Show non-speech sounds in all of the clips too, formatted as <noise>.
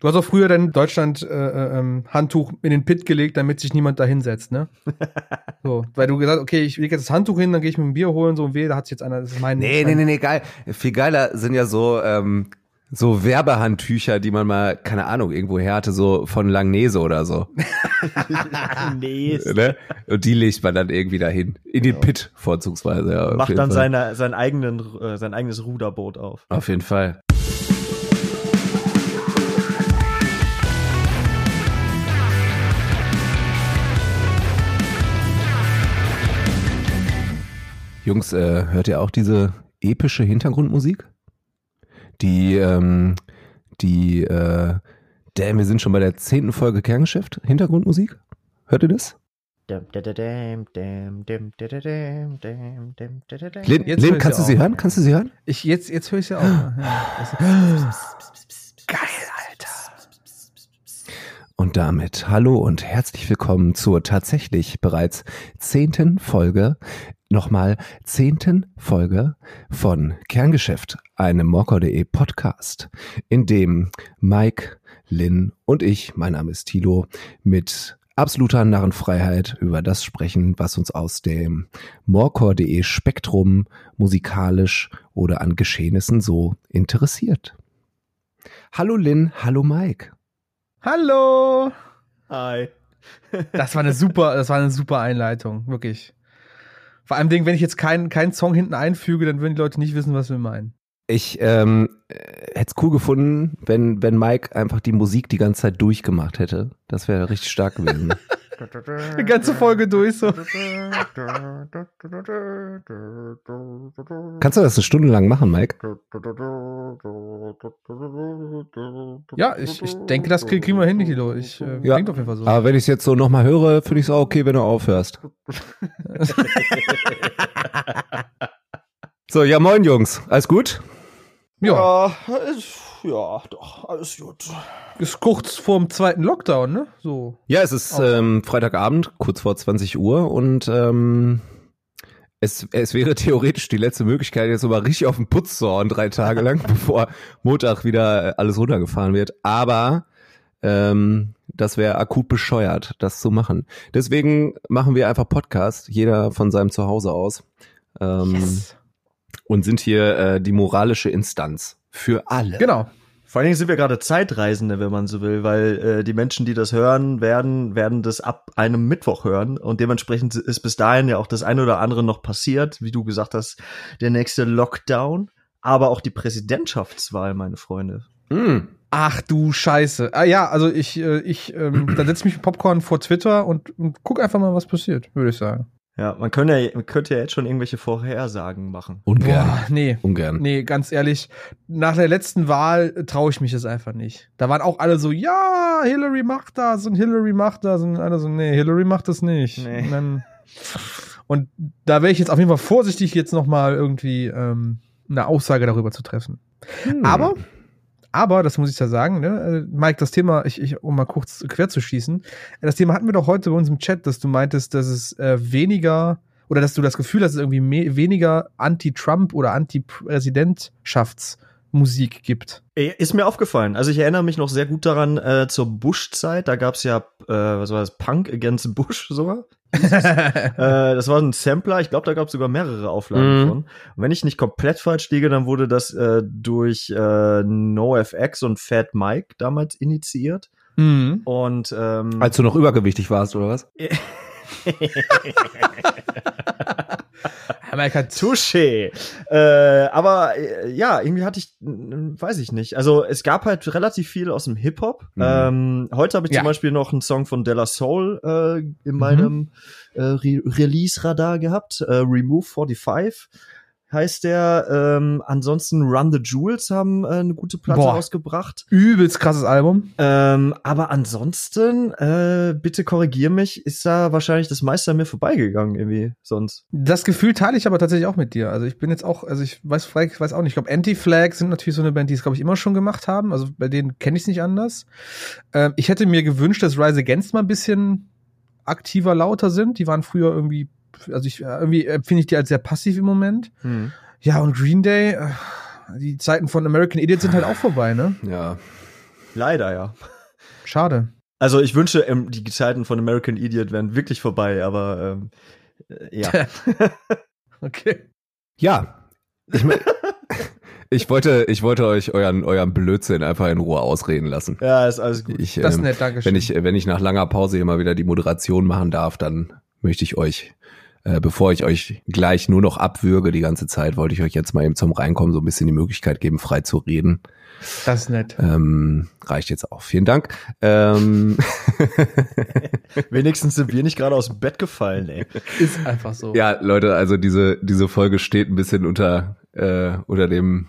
Du hast auch früher dein Deutschland-Handtuch äh, ähm, in den Pit gelegt, damit sich niemand da hinsetzt, ne? <laughs> so, weil du gesagt okay, ich lege jetzt das Handtuch hin, dann gehe ich mir ein Bier holen, so und weh, da hat sich jetzt einer, das ist mein. Nee, nee, nee, nee, geil. Viel geiler sind ja so, ähm, so Werbehandtücher, die man mal, keine Ahnung, irgendwo her hatte, so von Langnese oder so. <laughs> <laughs> Langnese. ne? Und die legt man dann irgendwie dahin. In den Pit vorzugsweise, ja. Macht dann seine, sein, eigenen, äh, sein eigenes Ruderboot auf. Auf jeden Fall. Jungs, äh, hört ihr auch diese epische Hintergrundmusik? Die, ähm, die, äh, damn, wir sind schon bei der zehnten Folge Kerngeschäft. Hintergrundmusik? Hört ihr das? Lin, Lin kannst du sie hören? Kannst du sie hören? Ich, jetzt, jetzt höre ich sie auch. Ja. <gasps> Geil, Alter. Und damit hallo und herzlich willkommen zur tatsächlich bereits zehnten Folge nochmal zehnten Folge von Kerngeschäft, einem Morcor.de Podcast, in dem Mike, Lynn und ich, mein Name ist Thilo, mit absoluter Narrenfreiheit über das sprechen, was uns aus dem Morcor.de Spektrum musikalisch oder an Geschehnissen so interessiert. Hallo Lynn, hallo Mike. Hallo. Hi. das war eine super, das war eine super Einleitung, wirklich. Vor allem, wenn ich jetzt keinen keinen Song hinten einfüge, dann würden die Leute nicht wissen, was wir meinen. Ich ähm, hätte es cool gefunden, wenn, wenn Mike einfach die Musik die ganze Zeit durchgemacht hätte. Das wäre richtig stark gewesen. <laughs> die ganze Folge durch so. Kannst du das eine Stunde lang machen, Mike? Ja, ich, ich denke, das kriegen wir hin, Kilo. Ich, äh, ja. Klingt auf jeden Fall so. Aber wenn ich es jetzt so nochmal höre, finde ich es auch okay, wenn du aufhörst. <laughs> so, ja, moin Jungs. Alles gut? Ja, ja, doch, alles gut. Ist kurz vorm zweiten Lockdown, ne? So. Ja, es ist ähm, Freitagabend, kurz vor 20 Uhr und ähm, es, es wäre theoretisch die letzte Möglichkeit, jetzt mal richtig auf den Putz zu hauen, drei Tage lang, <laughs> bevor Montag wieder alles runtergefahren wird. Aber ähm, das wäre akut bescheuert, das zu machen. Deswegen machen wir einfach Podcast, jeder von seinem Zuhause aus. Ähm, yes. Und sind hier äh, die moralische Instanz für alle. Genau. Vor allen Dingen sind wir gerade Zeitreisende, wenn man so will, weil äh, die Menschen, die das hören, werden, werden das ab einem Mittwoch hören und dementsprechend ist bis dahin ja auch das eine oder andere noch passiert, wie du gesagt hast, der nächste Lockdown, aber auch die Präsidentschaftswahl, meine Freunde. Mm. Ach du Scheiße. Ah ja, also ich, äh, ich, ähm, da setze ich mich mit Popcorn vor Twitter und, und guck einfach mal, was passiert, würde ich sagen. Ja, man könnte, ja, man könnte ja jetzt schon irgendwelche Vorhersagen machen. Ungern. Boah, nee. Ungern. Nee, ganz ehrlich, nach der letzten Wahl traue ich mich das einfach nicht. Da waren auch alle so, ja, Hillary macht das und Hillary macht das und alle so, nee, Hillary macht das nicht. Nee. Und, dann, und da wäre ich jetzt auf jeden Fall vorsichtig, jetzt noch mal irgendwie ähm, eine Aussage darüber zu treffen. Hm. Aber aber, das muss ich ja sagen, ne, äh, Mike, das Thema, ich, ich, um mal kurz quer zu schießen, das Thema hatten wir doch heute bei uns im Chat, dass du meintest, dass es äh, weniger oder dass du das Gefühl hast, irgendwie mehr, weniger Anti-Trump oder Anti-Präsidentschaftsmusik gibt. Ist mir aufgefallen. Also ich erinnere mich noch sehr gut daran äh, zur Bush-Zeit. Da gab es ja, äh, was war das, Punk Against Bush sogar. <laughs> äh, das war ein Sampler, ich glaube, da gab es sogar mehrere Auflagen mhm. von. Und wenn ich nicht komplett falsch liege, dann wurde das äh, durch äh, NoFX und Fat Mike damals initiiert. Mhm. Und ähm, als du noch übergewichtig warst, oder was? <laughs> <laughs> Amerika Touché. Äh, aber äh, ja, irgendwie hatte ich, weiß ich nicht. Also es gab halt relativ viel aus dem Hip-Hop. Mhm. Ähm, heute habe ich ja. zum Beispiel noch einen Song von Della Soul äh, in meinem mhm. Re Release-Radar gehabt. Äh, Remove 45 heißt der. Ähm, ansonsten Run the Jewels haben äh, eine gute Platte Boah, rausgebracht. Übelst krasses Album. Ähm, aber ansonsten, äh, bitte korrigier mich, ist da wahrscheinlich das meiste an mir vorbeigegangen irgendwie sonst. Das Gefühl teile ich aber tatsächlich auch mit dir. Also ich bin jetzt auch, also ich weiß, ich weiß auch nicht, ich glaube Anti-Flag sind natürlich so eine Band, die es glaube ich immer schon gemacht haben. Also bei denen kenne ich es nicht anders. Ähm, ich hätte mir gewünscht, dass Rise Against mal ein bisschen aktiver, lauter sind. Die waren früher irgendwie also ich irgendwie finde ich die als sehr passiv im Moment. Hm. Ja, und Green Day, äh, die Zeiten von American Idiot sind halt auch vorbei, ne? Ja. Leider, ja. Schade. Also ich wünsche, ähm, die Zeiten von American Idiot wären wirklich vorbei, aber ähm, äh, ja. <laughs> okay. Ja. Ich, mein, <laughs> ich, wollte, ich wollte euch euren, euren Blödsinn einfach in Ruhe ausreden lassen. Ja, ist alles gut. Ich, das ist ähm, nett, danke schön. Wenn ich, wenn ich nach langer Pause hier mal wieder die Moderation machen darf, dann möchte ich euch äh, bevor ich euch gleich nur noch abwürge die ganze Zeit, wollte ich euch jetzt mal eben zum Reinkommen so ein bisschen die Möglichkeit geben, frei zu reden. Das ist nett. Ähm, reicht jetzt auch. Vielen Dank. Ähm <laughs> Wenigstens sind wir nicht gerade aus dem Bett gefallen, ey. Ist einfach so. Ja, Leute, also diese, diese Folge steht ein bisschen unter, äh, unter dem,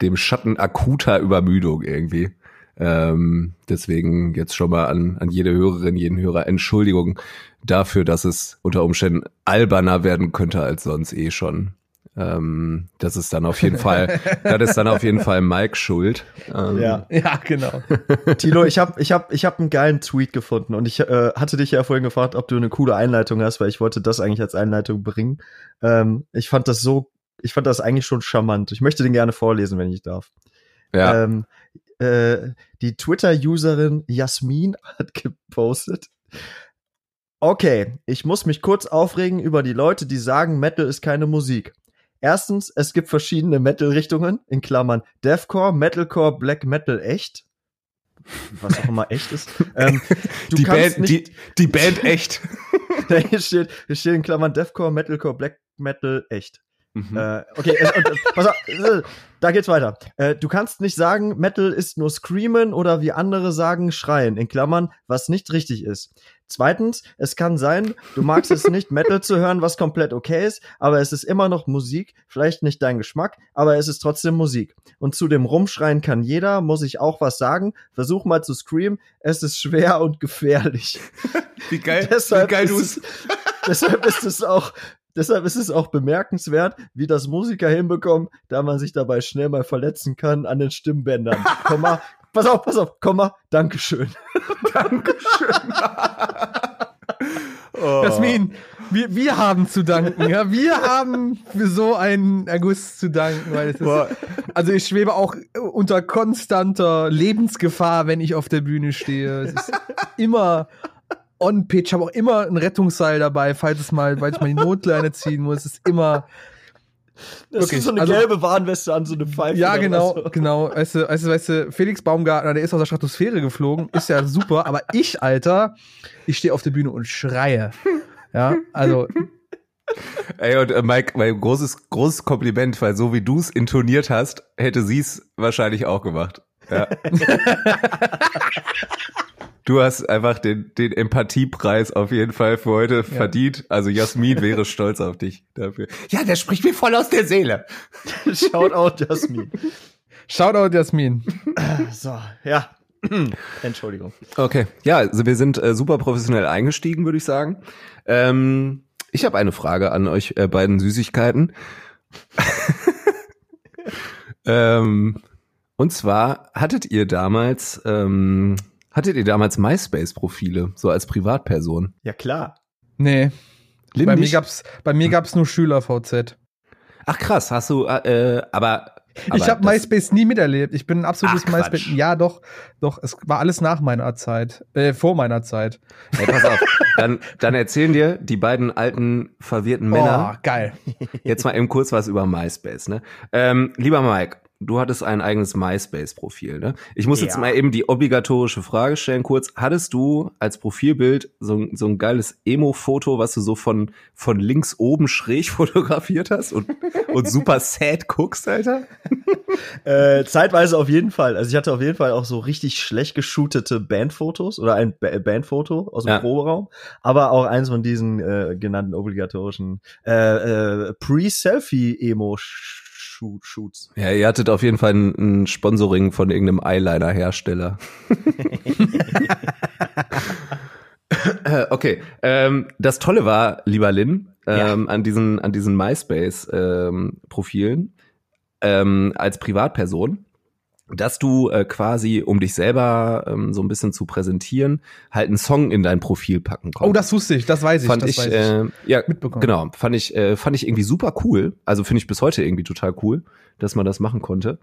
dem Schatten akuter Übermüdung irgendwie. Ähm, deswegen jetzt schon mal an, an jede Hörerin, jeden Hörer Entschuldigung dafür, dass es unter Umständen alberner werden könnte als sonst eh schon. Ähm, das ist dann auf jeden Fall, <laughs> das ist dann auf jeden Fall Mike schuld. Ähm, ja, ja, genau. <laughs> Tilo, ich habe ich hab, ich hab einen geilen Tweet gefunden und ich äh, hatte dich ja vorhin gefragt, ob du eine coole Einleitung hast, weil ich wollte das eigentlich als Einleitung bringen. Ähm, ich fand das so, ich fand das eigentlich schon charmant. Ich möchte den gerne vorlesen, wenn ich darf. Ja. Ähm, äh, die Twitter-Userin Jasmin hat gepostet. Okay, ich muss mich kurz aufregen über die Leute, die sagen, Metal ist keine Musik. Erstens, es gibt verschiedene Metal-Richtungen, in Klammern Deathcore, Metalcore, Black Metal echt. Was auch immer echt ist. <laughs> Ähm, die, Band, nicht, die, die Band echt. <laughs> hier, steht, hier steht in Klammern Deathcore, Metalcore, Black Metal echt. Mhm. Äh, okay, äh, und, pass auf, äh, da geht's weiter. Äh, du kannst nicht sagen, Metal ist nur Screamen oder wie andere sagen, Schreien, in Klammern, was nicht richtig ist. Zweitens, es kann sein, du magst es nicht, Metal zu hören, was komplett okay ist, aber es ist immer noch Musik, vielleicht nicht dein Geschmack, aber es ist trotzdem Musik. Und zu dem Rumschreien kann jeder, muss ich auch was sagen. Versuch mal zu screamen, es ist schwer <laughs> und gefährlich. <laughs> Wie geil, deshalb wie geil du es. deshalb ist es auch Deshalb ist es auch bemerkenswert, wie das Musiker hinbekommen, da man sich dabei schnell mal verletzen kann an den Stimmbändern. Komma, pass auf, pass auf, Komma, Dankeschön. <laughs> Dankeschön. <laughs> oh. Jasmin, wir, wir haben zu danken, ja, wir <laughs> haben für so einen Erguss zu danken, weil es ist, also ich schwebe auch unter konstanter Lebensgefahr, wenn ich auf der Bühne stehe. Es ist immer on pitch, habe auch immer ein Rettungsseil dabei, falls es mal, weil ich mal die Notleine ziehen muss. Es ist immer. Das okay, ist so eine also, gelbe Warnweste an, so eine Pfeife. Ja, genau, so. <laughs> genau. Weißt du, weißt du, weißt du, Felix Baumgartner, der ist aus der Stratosphäre geflogen, ist ja super, aber ich, Alter, ich stehe auf der Bühne und schreie. Ja, also. Ey, und äh, Mike, mein großes, großes Kompliment, weil so wie du es intoniert hast, hätte sie es wahrscheinlich auch gemacht. Ja. <laughs> Du hast einfach den, den Empathiepreis auf jeden Fall für heute ja. verdient. Also Jasmin wäre <laughs> stolz auf dich dafür. Ja, der spricht mir voll aus der Seele. <laughs> Shoutout Jasmin. Shoutout Jasmin. So, ja. <clears throat> Entschuldigung. Okay, ja, also wir sind äh, super professionell eingestiegen, würde ich sagen. Ähm, ich habe eine Frage an euch äh, beiden Süßigkeiten. <laughs> ähm, und zwar hattet ihr damals ähm, Hattet ihr damals MySpace-Profile, so als Privatperson? Ja, klar. Nee. Lindig? Bei mir gab's, bei mir gab's nur Schüler-VZ. Ach krass, hast du, äh, aber, aber ich habe MySpace nie miterlebt. Ich bin ein absolutes MySpace. Ja, doch, doch. Es war alles nach meiner Zeit, äh, vor meiner Zeit. Hey, pass auf. dann, dann erzählen dir die beiden alten verwirrten Männer. Oh, geil. Jetzt mal eben kurz was über MySpace. Ne? Ähm, lieber Mike, du hattest ein eigenes MySpace-Profil, ne? Ich muss ja. jetzt mal eben die obligatorische Frage stellen, kurz. Hattest du als Profilbild so, so ein geiles Emo-Foto, was du so von, von links oben schräg <laughs> fotografiert hast und, und super sad guckst, Alter? <laughs> äh, zeitweise auf jeden Fall. Also ich hatte auf jeden Fall auch so richtig schlecht geshootete Bandfotos oder ein ba Bandfoto aus dem ja. Proberaum, aber auch eins von diesen äh, genannten obligatorischen äh, äh, Pre-Selfie-Emo- Shoots. Ja, ihr hattet auf jeden Fall ein, ein Sponsoring von irgendeinem Eyeliner-Hersteller. <laughs> okay, ähm, das Tolle war, lieber Lin, ähm, ja. an diesen, an diesen MySpace-Profilen ähm, als Privatperson, dass du äh, quasi, um dich selber ähm, so ein bisschen zu präsentieren, halt einen Song in dein Profil packen konntest. Oh, das wusste ich, das weiß ich. Fand das ich, weiß ich. Äh, ja, mitbekommen. Genau, fand ich, äh, fand ich irgendwie super cool. Also finde ich bis heute irgendwie total cool, dass man das machen konnte.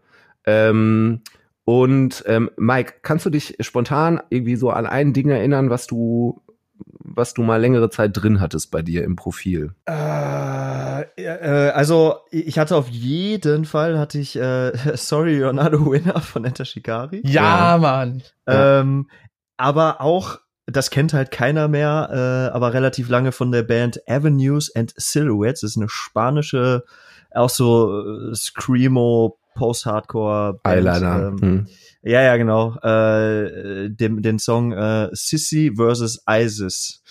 Ähm, Und ähm, Mike, kannst du dich spontan irgendwie so an ein Ding erinnern, was du was du mal längere Zeit drin hattest bei dir im Profil? Äh, äh, also ich hatte auf jeden Fall hatte ich äh, <laughs> Sorry You're Not a Winner von Enter Shikari. Ja, ja. Mann. Ähm, aber auch das kennt halt keiner mehr, äh, aber relativ lange von der Band Avenues and Silhouettes. Das ist eine spanische, auch so äh, Screamo, Post-Hardcore. Eyeliner. Ähm, hm. Ja, ja, genau. Äh, dem, den Song äh, Sissy vs. Isis.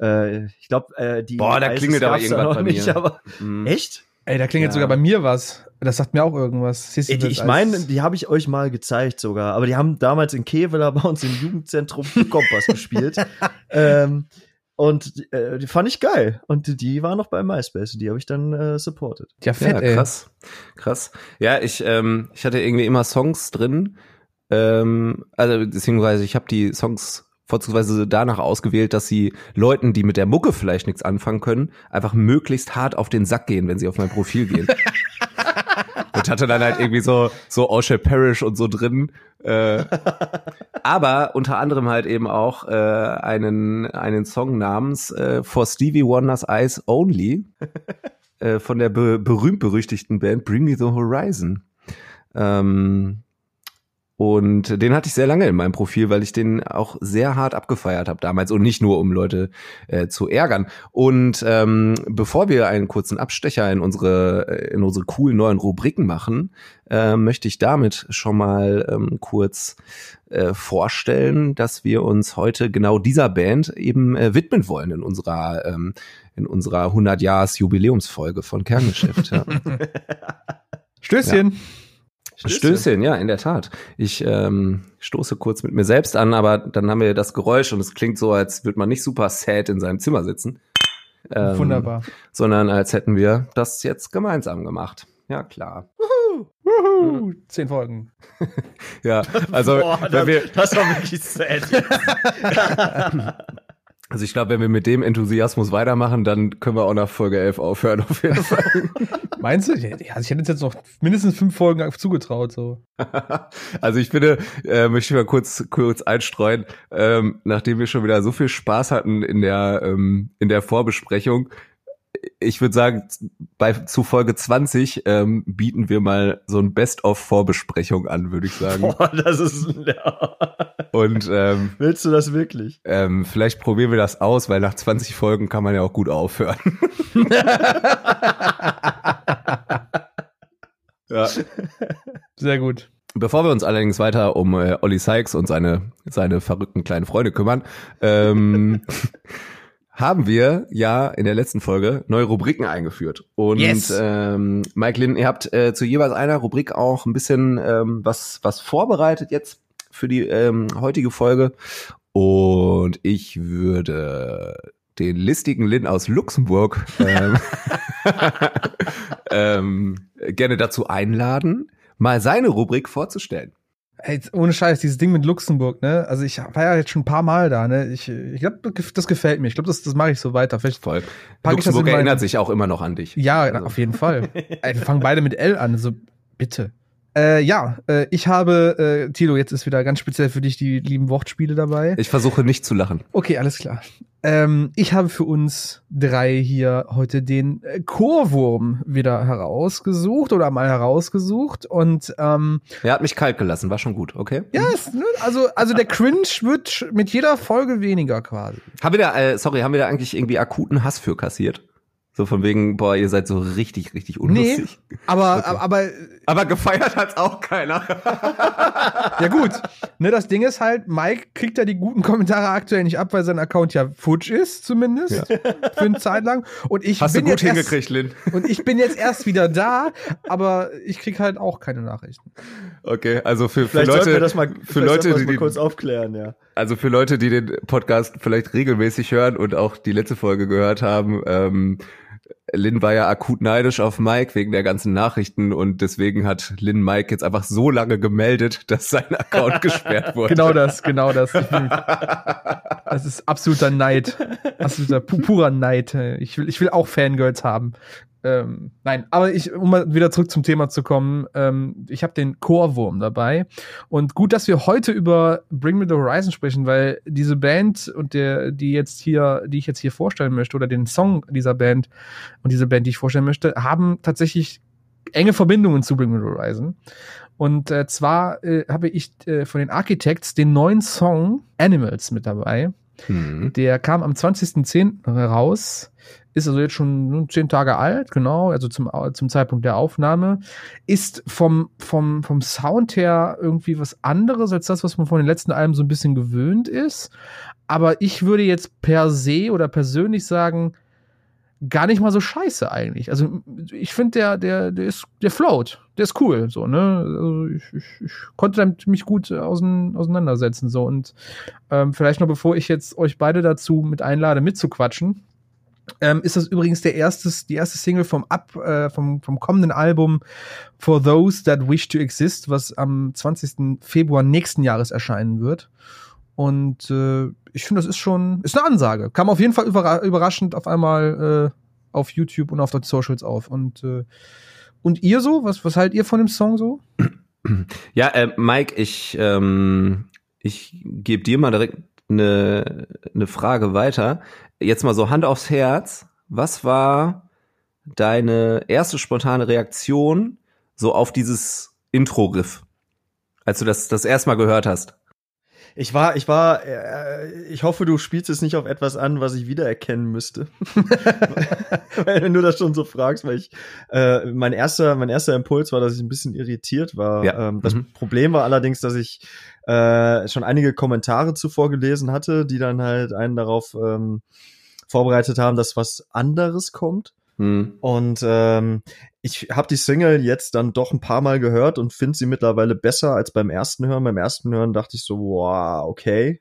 Äh, ich glaube, äh, die. Boah, da klingelt aber irgendwas bei nicht, mir. Aber, mhm. Echt? Ey, da klingelt ja. sogar bei mir was. Das sagt mir auch irgendwas. Sissy Ey, die, ich meine, die habe ich euch mal gezeigt sogar. Aber die haben damals in Kevela bei uns im Jugendzentrum Kompass <laughs> gespielt. ähm, und äh, die fand ich geil. Und die war noch bei MySpace. Die habe ich dann äh, supported. Ja, fett, ja, krass. Ey. Krass. Ja, ich, ähm, ich hatte irgendwie immer Songs drin, ähm, also beziehungsweise ich habe die Songs vorzugsweise danach ausgewählt, dass sie Leuten, die mit der Mucke vielleicht nichts anfangen können, einfach möglichst hart auf den Sack gehen, wenn sie auf mein Profil gehen. <laughs> und hatte dann halt irgendwie so so Osha Parish und so drin. Äh, aber unter anderem halt eben auch äh, einen einen Song namens äh, For Stevie Wonder's Eyes Only äh, von der be berühmt berüchtigten Band Bring Me the Horizon. Ähm, und den hatte ich sehr lange in meinem Profil, weil ich den auch sehr hart abgefeiert habe damals und nicht nur, um Leute äh, zu ärgern. Und ähm, bevor wir einen kurzen Abstecher in unsere äh, in unsere coolen neuen Rubriken machen, äh, möchte ich damit schon mal ähm, kurz äh, vorstellen, dass wir uns heute genau dieser Band eben äh, widmen wollen in unserer ähm, in unserer 100 Jahres Jubiläumsfolge von Kerngeschäft. Ja. <laughs> Stößchen. Ja. Stößchen. Stößchen, ja, in der Tat. Ich ähm, stoße kurz mit mir selbst an, aber dann haben wir das Geräusch und es klingt so, als würde man nicht super sad in seinem Zimmer sitzen. Ähm, Wunderbar. Sondern als hätten wir das jetzt gemeinsam gemacht. Ja, klar. Wuhu, wuhu, zehn Folgen. <laughs> ja, also Boah, das, wir, das war wirklich sad. <laughs> <laughs> Also ich glaube, wenn wir mit dem Enthusiasmus weitermachen, dann können wir auch nach Folge 11 aufhören auf jeden Fall. <laughs> Meinst du? Ja, also ich hätte jetzt noch mindestens fünf Folgen zugetraut. so. <laughs> also ich finde, äh, möchte ich mal kurz kurz einstreuen, ähm, nachdem wir schon wieder so viel Spaß hatten in der ähm, in der Vorbesprechung, ich würde sagen, bei zu Folge 20 ähm, bieten wir mal so ein Best-of-Vorbesprechung an, würde ich sagen. Boah, das ist ja. Und ähm, willst du das wirklich? Ähm, vielleicht probieren wir das aus, weil nach 20 Folgen kann man ja auch gut aufhören. <laughs> ja. Sehr gut. Bevor wir uns allerdings weiter um äh, Olli Sykes und seine seine verrückten kleinen Freunde kümmern, ähm, haben wir ja in der letzten Folge neue Rubriken eingeführt. Und yes. ähm, Mike Lynn, ihr habt äh, zu jeweils einer Rubrik auch ein bisschen ähm, was, was vorbereitet jetzt für die ähm, heutige Folge. Und ich würde den listigen Lynn aus Luxemburg ähm, <laughs> <laughs> ähm, gerne dazu einladen, mal seine Rubrik vorzustellen. Ey, ohne Scheiß, dieses Ding mit Luxemburg, ne? Also ich war ja jetzt schon ein paar Mal da, ne? Ich, ich glaube, das gefällt mir. Ich glaube, das, das mache ich so weiter. Vielleicht Voll. Luxemburg erinnert sich auch immer noch an dich. Ja, also. auf jeden Fall. <laughs> Ey, wir fangen beide mit L an, so bitte. Äh, ja, äh, ich habe, äh, Tilo, jetzt ist wieder ganz speziell für dich die lieben Wortspiele dabei. Ich versuche nicht zu lachen. Okay, alles klar. Ähm, ich habe für uns drei hier heute den äh, Chorwurm wieder herausgesucht oder mal herausgesucht und ähm, er hat mich kalt gelassen, war schon gut, okay? Ja, es, ne, also also der Cringe wird mit jeder Folge weniger quasi. Haben wir da, äh, sorry, haben wir da eigentlich irgendwie akuten Hass für kassiert? So von wegen, boah, ihr seid so richtig, richtig unlustig. Nee, aber, <laughs> okay. aber, aber gefeiert hat's auch keiner. <laughs> ja gut, ne, das Ding ist halt, Mike kriegt ja die guten Kommentare aktuell nicht ab, weil sein Account ja futsch ist, zumindest. Ja. Für eine Zeit lang. Und ich Hast bin du gut jetzt hingekriegt, Lynn. <laughs> Und ich bin jetzt erst wieder da, aber ich krieg halt auch keine Nachrichten. Okay, also für, für Leute, wir das mal, für Leute, die mal kurz aufklären, ja. Also für Leute, die den Podcast vielleicht regelmäßig hören und auch die letzte Folge gehört haben, ähm, Lin war ja akut neidisch auf Mike wegen der ganzen Nachrichten und deswegen hat Lin Mike jetzt einfach so lange gemeldet, <laughs> dass sein Account <laughs> gesperrt wurde. Genau das, genau das. <laughs> das ist absoluter Neid. Absoluter purer Neid. Ich will, ich will auch Fangirls haben. Ähm, nein, aber ich, um mal wieder zurück zum Thema zu kommen, ähm, ich habe den Chorwurm dabei. Und gut, dass wir heute über Bring Me the Horizon sprechen, weil diese Band und der, die jetzt hier, die ich jetzt hier vorstellen möchte, oder den Song dieser Band und diese Band, die ich vorstellen möchte, haben tatsächlich enge Verbindungen zu Bring Me the Horizon. Und äh, zwar äh, habe ich äh, von den Architects den neuen Song Animals mit dabei. Mhm. Der kam am 20.10. raus ist also jetzt schon zehn Tage alt, genau, also zum, zum Zeitpunkt der Aufnahme, ist vom, vom, vom Sound her irgendwie was anderes als das, was man von den letzten Alben so ein bisschen gewöhnt ist. Aber ich würde jetzt per se oder persönlich sagen, gar nicht mal so scheiße eigentlich. Also ich finde, der, der, der ist, der float, der ist cool, so, ne? Also ich, ich, ich konnte damit mich gut auseinandersetzen, so. Und ähm, vielleicht noch bevor ich jetzt euch beide dazu mit einlade, mitzuquatschen, ähm, ist das übrigens der erste, die erste Single vom, Ab, äh, vom, vom kommenden Album For Those That Wish to Exist, was am 20. Februar nächsten Jahres erscheinen wird. Und äh, ich finde, das ist schon, ist eine Ansage. Kam auf jeden Fall überra überraschend auf einmal äh, auf YouTube und auf den Socials auf. Und, äh, und ihr so? Was, was haltet ihr von dem Song so? Ja, äh, Mike, ich, ähm, ich gebe dir mal direkt eine, eine Frage weiter jetzt mal so Hand aufs Herz, was war deine erste spontane Reaktion so auf dieses Intro-Riff, als du das das erste Mal gehört hast? Ich war, ich war, äh, ich hoffe, du spielst es nicht auf etwas an, was ich wiedererkennen müsste. <laughs> Wenn du das schon so fragst, weil ich, äh, mein erster, mein erster Impuls war, dass ich ein bisschen irritiert war. Ja. Ähm, das mhm. Problem war allerdings, dass ich äh, schon einige Kommentare zuvor gelesen hatte, die dann halt einen darauf ähm, vorbereitet haben, dass was anderes kommt. Hm. Und ähm, ich habe die Single jetzt dann doch ein paar Mal gehört und finde sie mittlerweile besser als beim ersten Hören. Beim ersten Hören dachte ich so, wow, okay.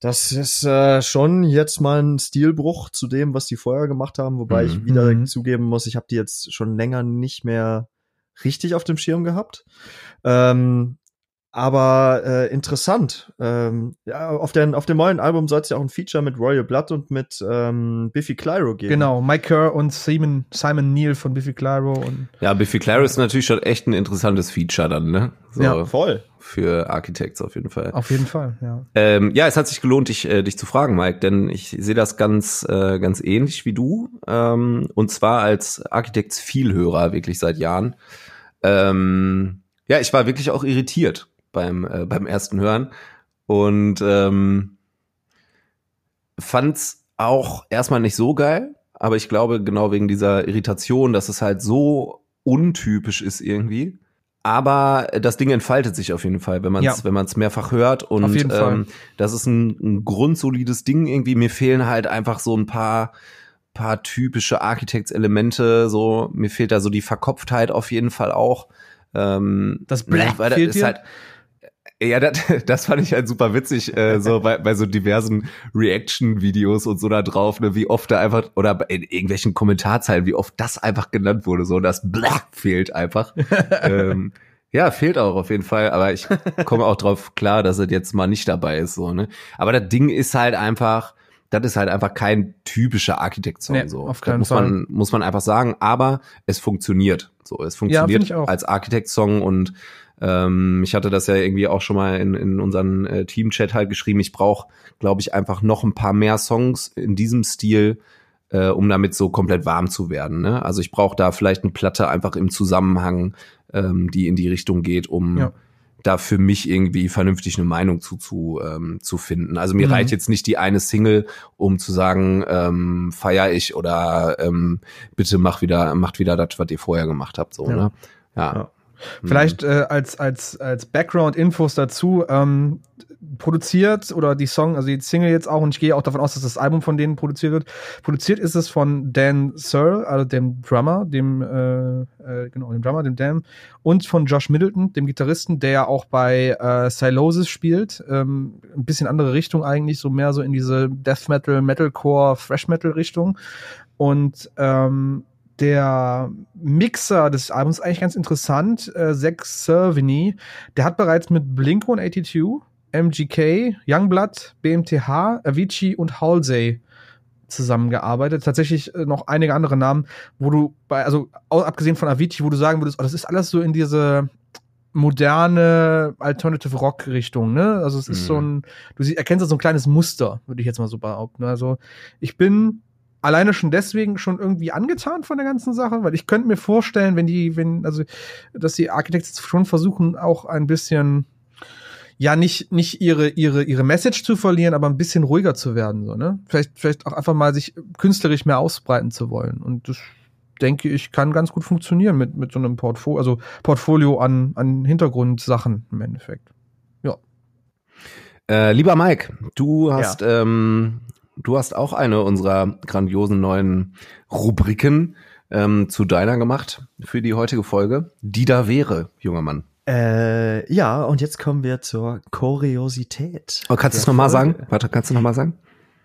Das ist äh, schon jetzt mal ein Stilbruch zu dem, was die vorher gemacht haben, wobei mhm. ich wieder mhm. zugeben muss, ich habe die jetzt schon länger nicht mehr richtig auf dem Schirm gehabt. Ähm, aber äh, interessant. Ähm, ja, auf, den, auf dem neuen Album soll es ja auch ein Feature mit Royal Blood und mit ähm, Biffy Clyro geben. Genau, Mike Kerr und Simon, Simon Neal von Biffy Clyro. Und ja, Biffy Clyro ist natürlich schon echt ein interessantes Feature dann, ne? So ja, voll. Für Architects auf jeden Fall. Auf jeden Fall, ja. Ähm, ja, es hat sich gelohnt, dich, äh, dich zu fragen, Mike, denn ich sehe das ganz, äh, ganz ähnlich wie du. Ähm, und zwar als Architects-Vielhörer, wirklich seit Jahren. Ähm, ja, ich war wirklich auch irritiert beim, äh, beim ersten Hören. Und ähm, fand's auch erstmal nicht so geil, aber ich glaube genau wegen dieser Irritation, dass es halt so untypisch ist irgendwie. Aber das Ding entfaltet sich auf jeden Fall, wenn man es ja. wenn man es mehrfach hört und ähm, das ist ein, ein grundsolides Ding irgendwie. Mir fehlen halt einfach so ein paar paar typische Architects-Elemente. So mir fehlt da so die Verkopftheit auf jeden Fall auch. Ähm, das Black ne, fehlt dir? Halt, ja, das, <laughs> das fand ich halt super witzig, äh, so <laughs> bei, bei so diversen Reaction-Videos und so da drauf, ne, wie oft da einfach, oder in irgendwelchen Kommentarzeilen, wie oft das einfach genannt wurde, so das Blah fehlt einfach. <laughs> ähm, ja, fehlt auch auf jeden Fall, aber ich komme auch drauf klar, dass er jetzt mal nicht dabei ist, so, ne. Aber das Ding ist halt einfach, das ist halt einfach kein typischer Architekt-Song, nee, so. Auf keinen muss Fall. man, muss man einfach sagen, aber es funktioniert, so. Es funktioniert ja, als Architekt-Song und ähm, ich hatte das ja irgendwie auch schon mal in, in unseren äh, Team-Chat halt geschrieben. Ich brauche, glaube ich, einfach noch ein paar mehr Songs in diesem Stil, äh, um damit so komplett warm zu werden. Ne? Also ich brauche da vielleicht eine Platte einfach im Zusammenhang, ähm, die in die Richtung geht, um ja. da für mich irgendwie vernünftig eine Meinung zu, zu, ähm, zu finden. Also mir mhm. reicht jetzt nicht die eine Single, um zu sagen, ähm, feier ich oder ähm, bitte mach wieder, macht wieder das, was ihr vorher gemacht habt. So, ja. ne? ja. ja. Vielleicht äh, als, als, als Background-Infos dazu, ähm, produziert oder die Song, also die Single jetzt auch, und ich gehe auch davon aus, dass das Album von denen produziert wird. Produziert ist es von Dan Searle, also dem Drummer, dem, äh, äh, genau, dem Drummer, dem Dan, und von Josh Middleton, dem Gitarristen, der ja auch bei äh, Silosis spielt. Ähm, ein bisschen andere Richtung eigentlich, so mehr so in diese Death Metal, Metalcore, Thrash Metal Richtung. Und ähm, der Mixer des Albums ist eigentlich ganz interessant. Äh, Zach Cervini, der hat bereits mit Blink 182, MGK, Youngblood, BMTH, Avicii und Halsey zusammengearbeitet. Tatsächlich äh, noch einige andere Namen, wo du bei, also abgesehen von Avicii, wo du sagen würdest, oh, das ist alles so in diese moderne Alternative Rock Richtung, ne? Also es ist mhm. so ein, du sie, erkennst so ein kleines Muster, würde ich jetzt mal so behaupten. Also ich bin alleine schon deswegen schon irgendwie angetan von der ganzen Sache, weil ich könnte mir vorstellen, wenn die, wenn, also, dass die Architects schon versuchen, auch ein bisschen, ja, nicht, nicht ihre, ihre, ihre Message zu verlieren, aber ein bisschen ruhiger zu werden, so, ne? Vielleicht, vielleicht auch einfach mal sich künstlerisch mehr ausbreiten zu wollen. Und das denke ich, kann ganz gut funktionieren mit, mit so einem Portfolio, also Portfolio an, an Hintergrundsachen im Endeffekt. Ja. Äh, lieber Mike, du hast ja. ähm, du hast auch eine unserer grandiosen neuen Rubriken ähm, zu deiner gemacht für die heutige Folge. Die da wäre, junger Mann. Äh, ja, und jetzt kommen wir zur Kuriosität. Oh, kannst du es nochmal sagen? Warte, kannst du nochmal sagen?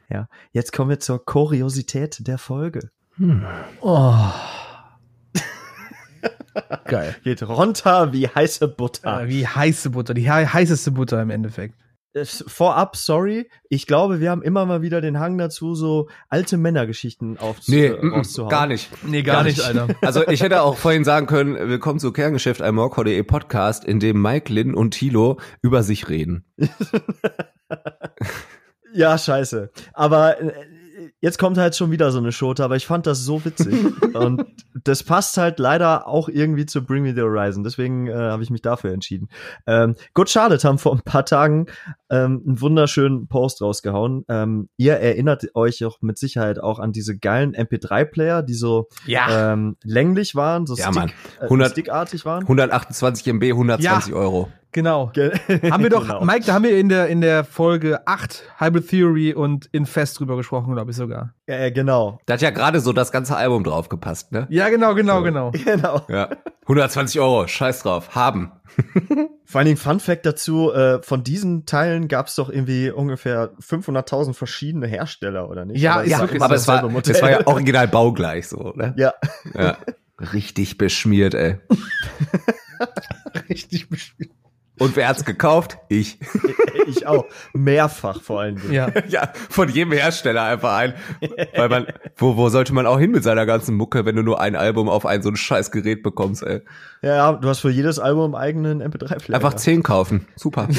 Ja, jetzt kommen wir zur Kuriosität der Folge. Hm. Oh. <laughs> Geil. Geht runter wie heiße Butter. Ja, wie heiße Butter, die heißeste Butter im Endeffekt vorab, sorry, ich glaube, wir haben immer mal wieder den Hang dazu, so alte Männergeschichten aufzuhauen. Nee, gar nicht. Nee, gar, gar nicht, nicht, Alter. <laughs> Also ich hätte auch vorhin sagen können, willkommen zu Kerngeschäft, ein Morcor.de Podcast, in dem Mike, Lynn und Thilo über sich reden. <laughs> ja, scheiße. Aber äh, jetzt kommt halt schon wieder so eine Schote, aber ich fand das so witzig. <laughs> und das passt halt leider auch irgendwie zu Bring Me the Horizon. Deswegen äh, habe ich mich dafür entschieden. Ähm, Good Charlotte haben vor ein paar Tagen ähm, einen wunderschönen Post rausgehauen. Ähm, ihr erinnert euch auch mit Sicherheit auch an diese geilen MP3-Player, die so ja. ähm, länglich waren, so ja, Stick, 100, äh, stickartig waren. 128 MB, 120 ja. Euro. Genau. <laughs> haben wir doch, genau. Mike, da haben wir in der, in der Folge 8 Hybrid Theory und Infest drüber gesprochen, glaube ich sogar. Ja, ja, genau. Da hat ja gerade so das ganze Album drauf gepasst, ne? Ja, genau, genau, so. genau. <laughs> Genau. Ja. 120 Euro, scheiß drauf, haben. <laughs> Vor allen Dingen Fun Fact dazu, äh, von diesen Teilen gab es doch irgendwie ungefähr 500.000 verschiedene Hersteller, oder nicht? Ja, aber ja, aber es war, es war ja original baugleich so, ne? Ja. ja. Richtig beschmiert, ey. Richtig beschmiert. Und wer hat's gekauft? Ich. <laughs> Ich auch. Mehrfach vor allen Dingen. Ja. <laughs> ja, von jedem Hersteller einfach ein. Weil man, wo, wo sollte man auch hin mit seiner ganzen Mucke, wenn du nur ein Album auf ein so ein scheiß Gerät bekommst, ey? Ja, du hast für jedes Album einen eigenen MP3-Player. Einfach zehn kaufen. Super.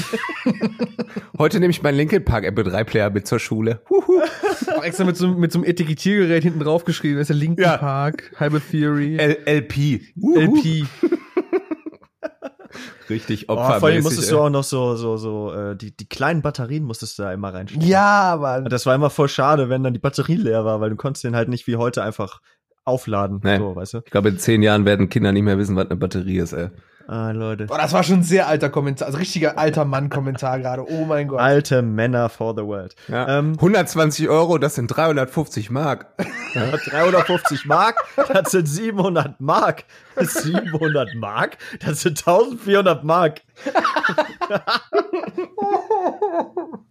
<laughs> Heute nehme ich meinen Linkin Park MP3-Player mit zur Schule. Huhu. Auch extra mit so, mit so einem Etikettiergerät hinten drauf geschrieben. Das ist der Linkin ja. Park, Halbe Theory. L LP. Uhu. LP. Richtig opfermäßig. Oh, vor allem musstest du auch noch so, so, so, äh, die, die kleinen Batterien musstest du da immer reinstecken. Ja, Mann. Das war immer voll schade, wenn dann die Batterie leer war, weil du konntest den halt nicht wie heute einfach aufladen. Nee. So, weißt du? Ich glaube, in zehn Jahren werden Kinder nicht mehr wissen, was eine Batterie ist, ey. Ah, Leute. Boah, das war schon ein sehr alter Kommentar, also richtiger alter Mann-Kommentar gerade. Oh mein Gott. Alte Männer for the world. Ja. Ähm, 120 Euro, das sind 350 Mark. 350 Mark, das sind 700 Mark. 700 Mark, das sind 1400 Mark.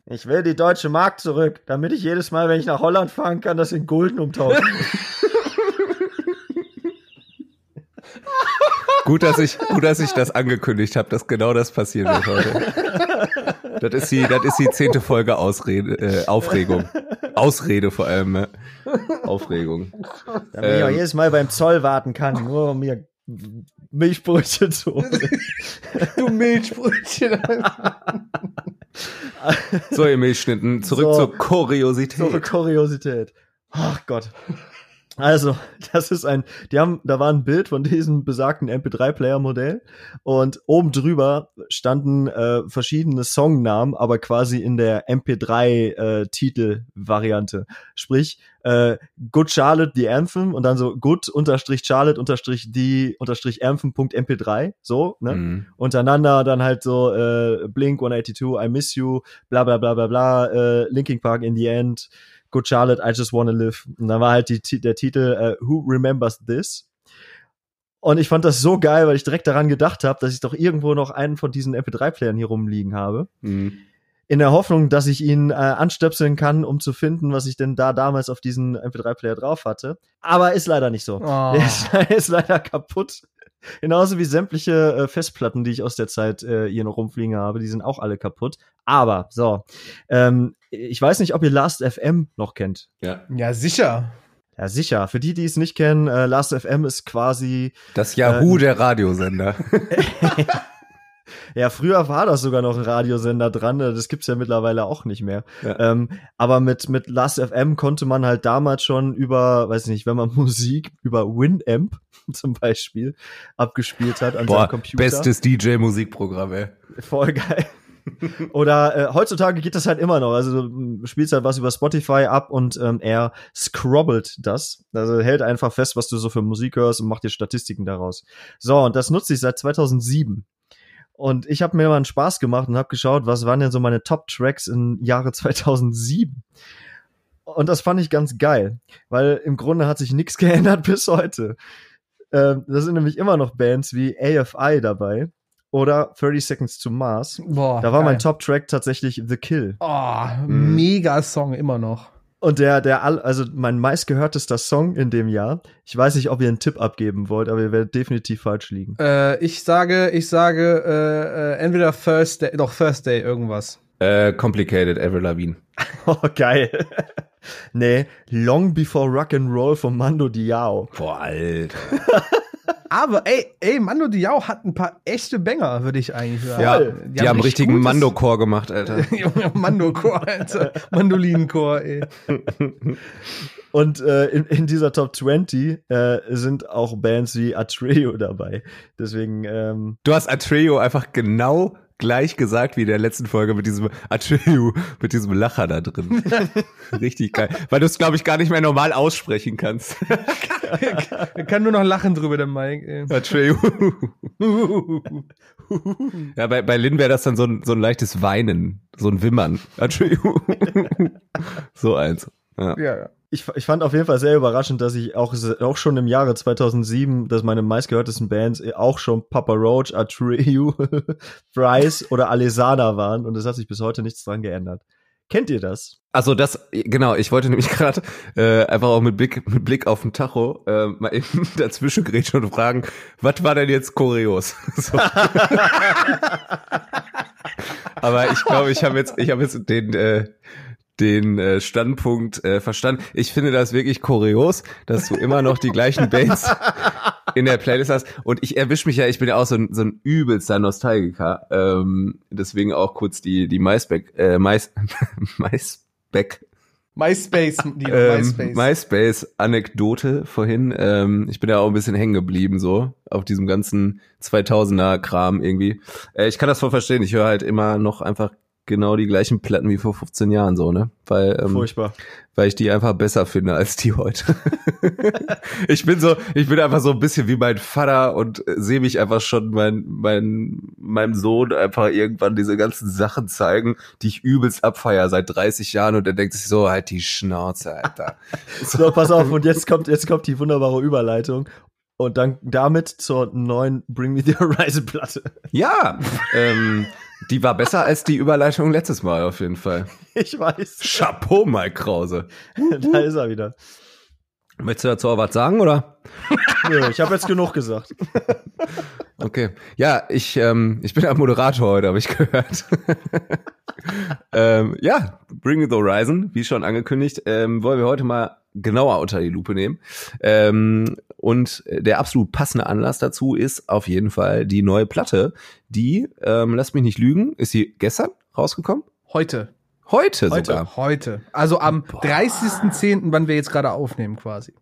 ich will die deutsche Mark zurück, damit ich jedes Mal, wenn ich nach Holland fahren kann, das in Gulden umtauschen. Gut, dass ich, gut, dass ich das angekündigt habe, dass genau das passieren wird heute. Das ist die, das ist die zehnte Folge Ausrede, äh, Aufregung. Ausrede vor allem. Ne? Aufregung. Damit ähm, ich auch ähm. jedes Mal beim Zoll warten kann, nur um mir Milchbrötchen zu holen. du Milchbrötchen. so, ihr Milchschnitten, zurück so, zur Kuriosität. Zur Kuriosität. Ach Gott. Also, <laughs> das ist ein, die haben, da war ein Bild von diesem besagten MP3-Player-Modell und oben drüber standen äh, verschiedene Songnamen, aber quasi in der MP3-Titel-Variante. Äh, Sprich, äh, Good Charlotte, the Anthem und dann so Good unterstrich Charlotte unterstrich die unterstrich Anthem.mp3, so, ne? Mhm. Untereinander dann halt so äh, Blink 182, I Miss You, bla bla bla bla bla, äh, Linking Park in the End, Good Charlotte, I Just Wanna Live. Und dann war halt die, der Titel uh, Who Remembers This? Und ich fand das so geil, weil ich direkt daran gedacht habe, dass ich doch irgendwo noch einen von diesen MP3-Playern hier rumliegen habe. Mhm. In der Hoffnung, dass ich ihn äh, anstöpseln kann, um zu finden, was ich denn da damals auf diesen MP3-Player drauf hatte. Aber ist leider nicht so. Oh. <laughs> Der ist, ist leider kaputt. Genauso wie sämtliche äh, Festplatten, die ich aus der Zeit äh, hier noch rumfliegen habe, die sind auch alle kaputt. Aber, so, ähm, ich weiß nicht, ob ihr Last FM noch kennt. Ja, ja sicher. Ja, sicher. Für die, die es nicht kennen, äh, Last FM ist quasi das Yahoo äh, der Radiosender. <laughs> <laughs> Ja, früher war das sogar noch ein Radiosender dran. Das gibt's ja mittlerweile auch nicht mehr. Ja. Ähm, aber mit, mit Last FM konnte man halt damals schon über, weiß ich nicht, wenn man <laughs> Musik über Winamp <laughs> zum Beispiel abgespielt hat an Boah, seinem Computer. Bestes DJ-Musikprogramm, ey. Voll geil. <laughs> Oder äh, heutzutage geht das halt immer noch. Also du spielst halt was über Spotify ab und ähm, er scrobbelt das. Also hält einfach fest, was du so für Musik hörst und macht dir Statistiken daraus. So, und das nutze ich seit 2007. Und ich habe mir mal einen Spaß gemacht und habe geschaut, was waren denn so meine Top-Tracks im Jahre <laughs> 2007. Und das fand ich ganz geil, weil im Grunde hat sich nichts <laughs> geändert bis heute. Ähm, da sind nämlich immer noch Bands wie AFI dabei oder 30 Seconds to Mars. Boah, da war geil. mein Top-Track tatsächlich The Kill. Oh, mhm. mega Song immer noch. Und der, der, also mein meistgehörtester Song in dem Jahr. Ich weiß nicht, ob ihr einen Tipp abgeben wollt, aber ihr werdet definitiv falsch liegen. Äh, ich sage, ich sage, äh, äh, entweder Thursday, doch Thursday irgendwas. Äh, Complicated, Avril Lavigne. <laughs> oh, geil. <laughs> nee, Long Before Rock and Roll von Mando Diao. Boah, Alter. <laughs> Aber ey, ey, Mando Diao hat ein paar echte Banger, würde ich eigentlich sagen. Ja, die, die haben, haben richtigen Mando-Chor gemacht, Alter. <laughs> Mando-Chor, Alter. Mandolinen-Chor, ey. <laughs> Und äh, in, in dieser Top 20 äh, sind auch Bands wie Atreo dabei. Deswegen. Ähm, du hast Atreo einfach genau gleich gesagt wie in der letzten Folge mit diesem Achiu, mit diesem Lacher da drin. <laughs> Richtig geil. Weil du es, glaube ich, gar nicht mehr normal aussprechen kannst. er kann nur noch lachen drüber, der Mike. Achiu. ja, bei, bei Lin wäre das dann so ein, so ein leichtes Weinen, so ein Wimmern. Achiu. so eins. Ja. ja, ja ich, ich fand auf jeden Fall sehr überraschend, dass ich auch, auch schon im Jahre 2007, dass meine meistgehörtesten Bands auch schon Papa Roach, Atreyu, <laughs> Bryce oder Alesana waren und es hat sich bis heute nichts dran geändert. Kennt ihr das? Also das, genau, ich wollte nämlich <laughs> gerade äh, einfach auch mit Blick, mit Blick auf den Tacho äh, mal eben <laughs> dazwischen grätschen und fragen, was war denn jetzt kurios? So. Aber ich glaube, ich habe jetzt, ich habe jetzt den, äh, den äh, Standpunkt äh, verstanden. Ich finde das wirklich kurios, dass du immer noch die gleichen <laughs> Bands in der Playlist hast. Und ich erwische mich ja, ich bin ja auch so ein, so ein übelster Nostalgiker. Ähm, deswegen auch kurz die, die MySpace, äh, Mais, <laughs> MySpace MySpace, die <laughs> ähm, MySpace. MySpace Anekdote vorhin. Ähm, ich bin ja auch ein bisschen hängen geblieben so auf diesem ganzen 2000er Kram irgendwie. Äh, ich kann das voll verstehen. Ich höre halt immer noch einfach genau die gleichen Platten wie vor 15 Jahren so, ne? Weil, ähm, Furchtbar. Weil ich die einfach besser finde als die heute. <laughs> ich bin so, ich bin einfach so ein bisschen wie mein Vater und sehe mich einfach schon mein, mein, meinem Sohn einfach irgendwann diese ganzen Sachen zeigen, die ich übelst abfeier seit 30 Jahren und er denkt sich so, halt die Schnauze, Alter. <laughs> so, pass auf, und jetzt kommt, jetzt kommt die wunderbare Überleitung. Und dann damit zur neuen Bring Me the Horizon Platte. Ja, <laughs> ähm, die war besser als die Überleitung letztes Mal auf jeden Fall. <laughs> Ich weiß. Chapeau, Mike Krause. <laughs> da ist er wieder. Möchtest du dazu auch was sagen, oder? <laughs> Nö, ich habe jetzt genug gesagt. Okay. Ja, ich, ähm, ich bin der Moderator heute, habe ich gehört. ähm, ja, Bring Me the Horizon, wie schon angekündigt, ähm, wollen wir heute mal genauer unter die Lupe nehmen. Ähm, und der absolut passende Anlass dazu ist auf jeden Fall die neue Platte, die, ähm, lasst mich nicht lügen, ist sie gestern rausgekommen? Heute. Heute, heute sogar. Heute. Also am 30.10., wann wir jetzt gerade aufnehmen quasi.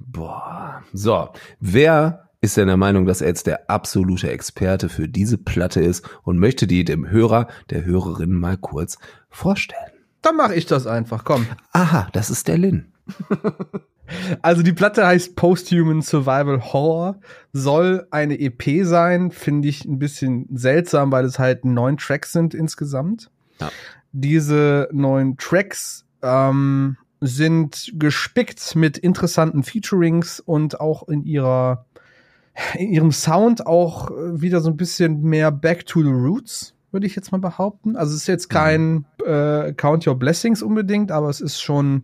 Boah. So, wer ist denn der Meinung, dass er jetzt der absolute Experte für diese Platte ist und möchte die dem Hörer, der Hörerin mal kurz vorstellen? Dann mache ich das einfach, komm. Aha, das ist der Lin. <laughs> Also die Platte heißt Posthuman Survival Horror, soll eine EP sein, finde ich ein bisschen seltsam, weil es halt neun Tracks sind insgesamt. Ja. Diese neun Tracks ähm, sind gespickt mit interessanten Featurings und auch in ihrer in ihrem Sound auch wieder so ein bisschen mehr Back to the Roots, würde ich jetzt mal behaupten. Also es ist jetzt kein äh, Count Your Blessings unbedingt, aber es ist schon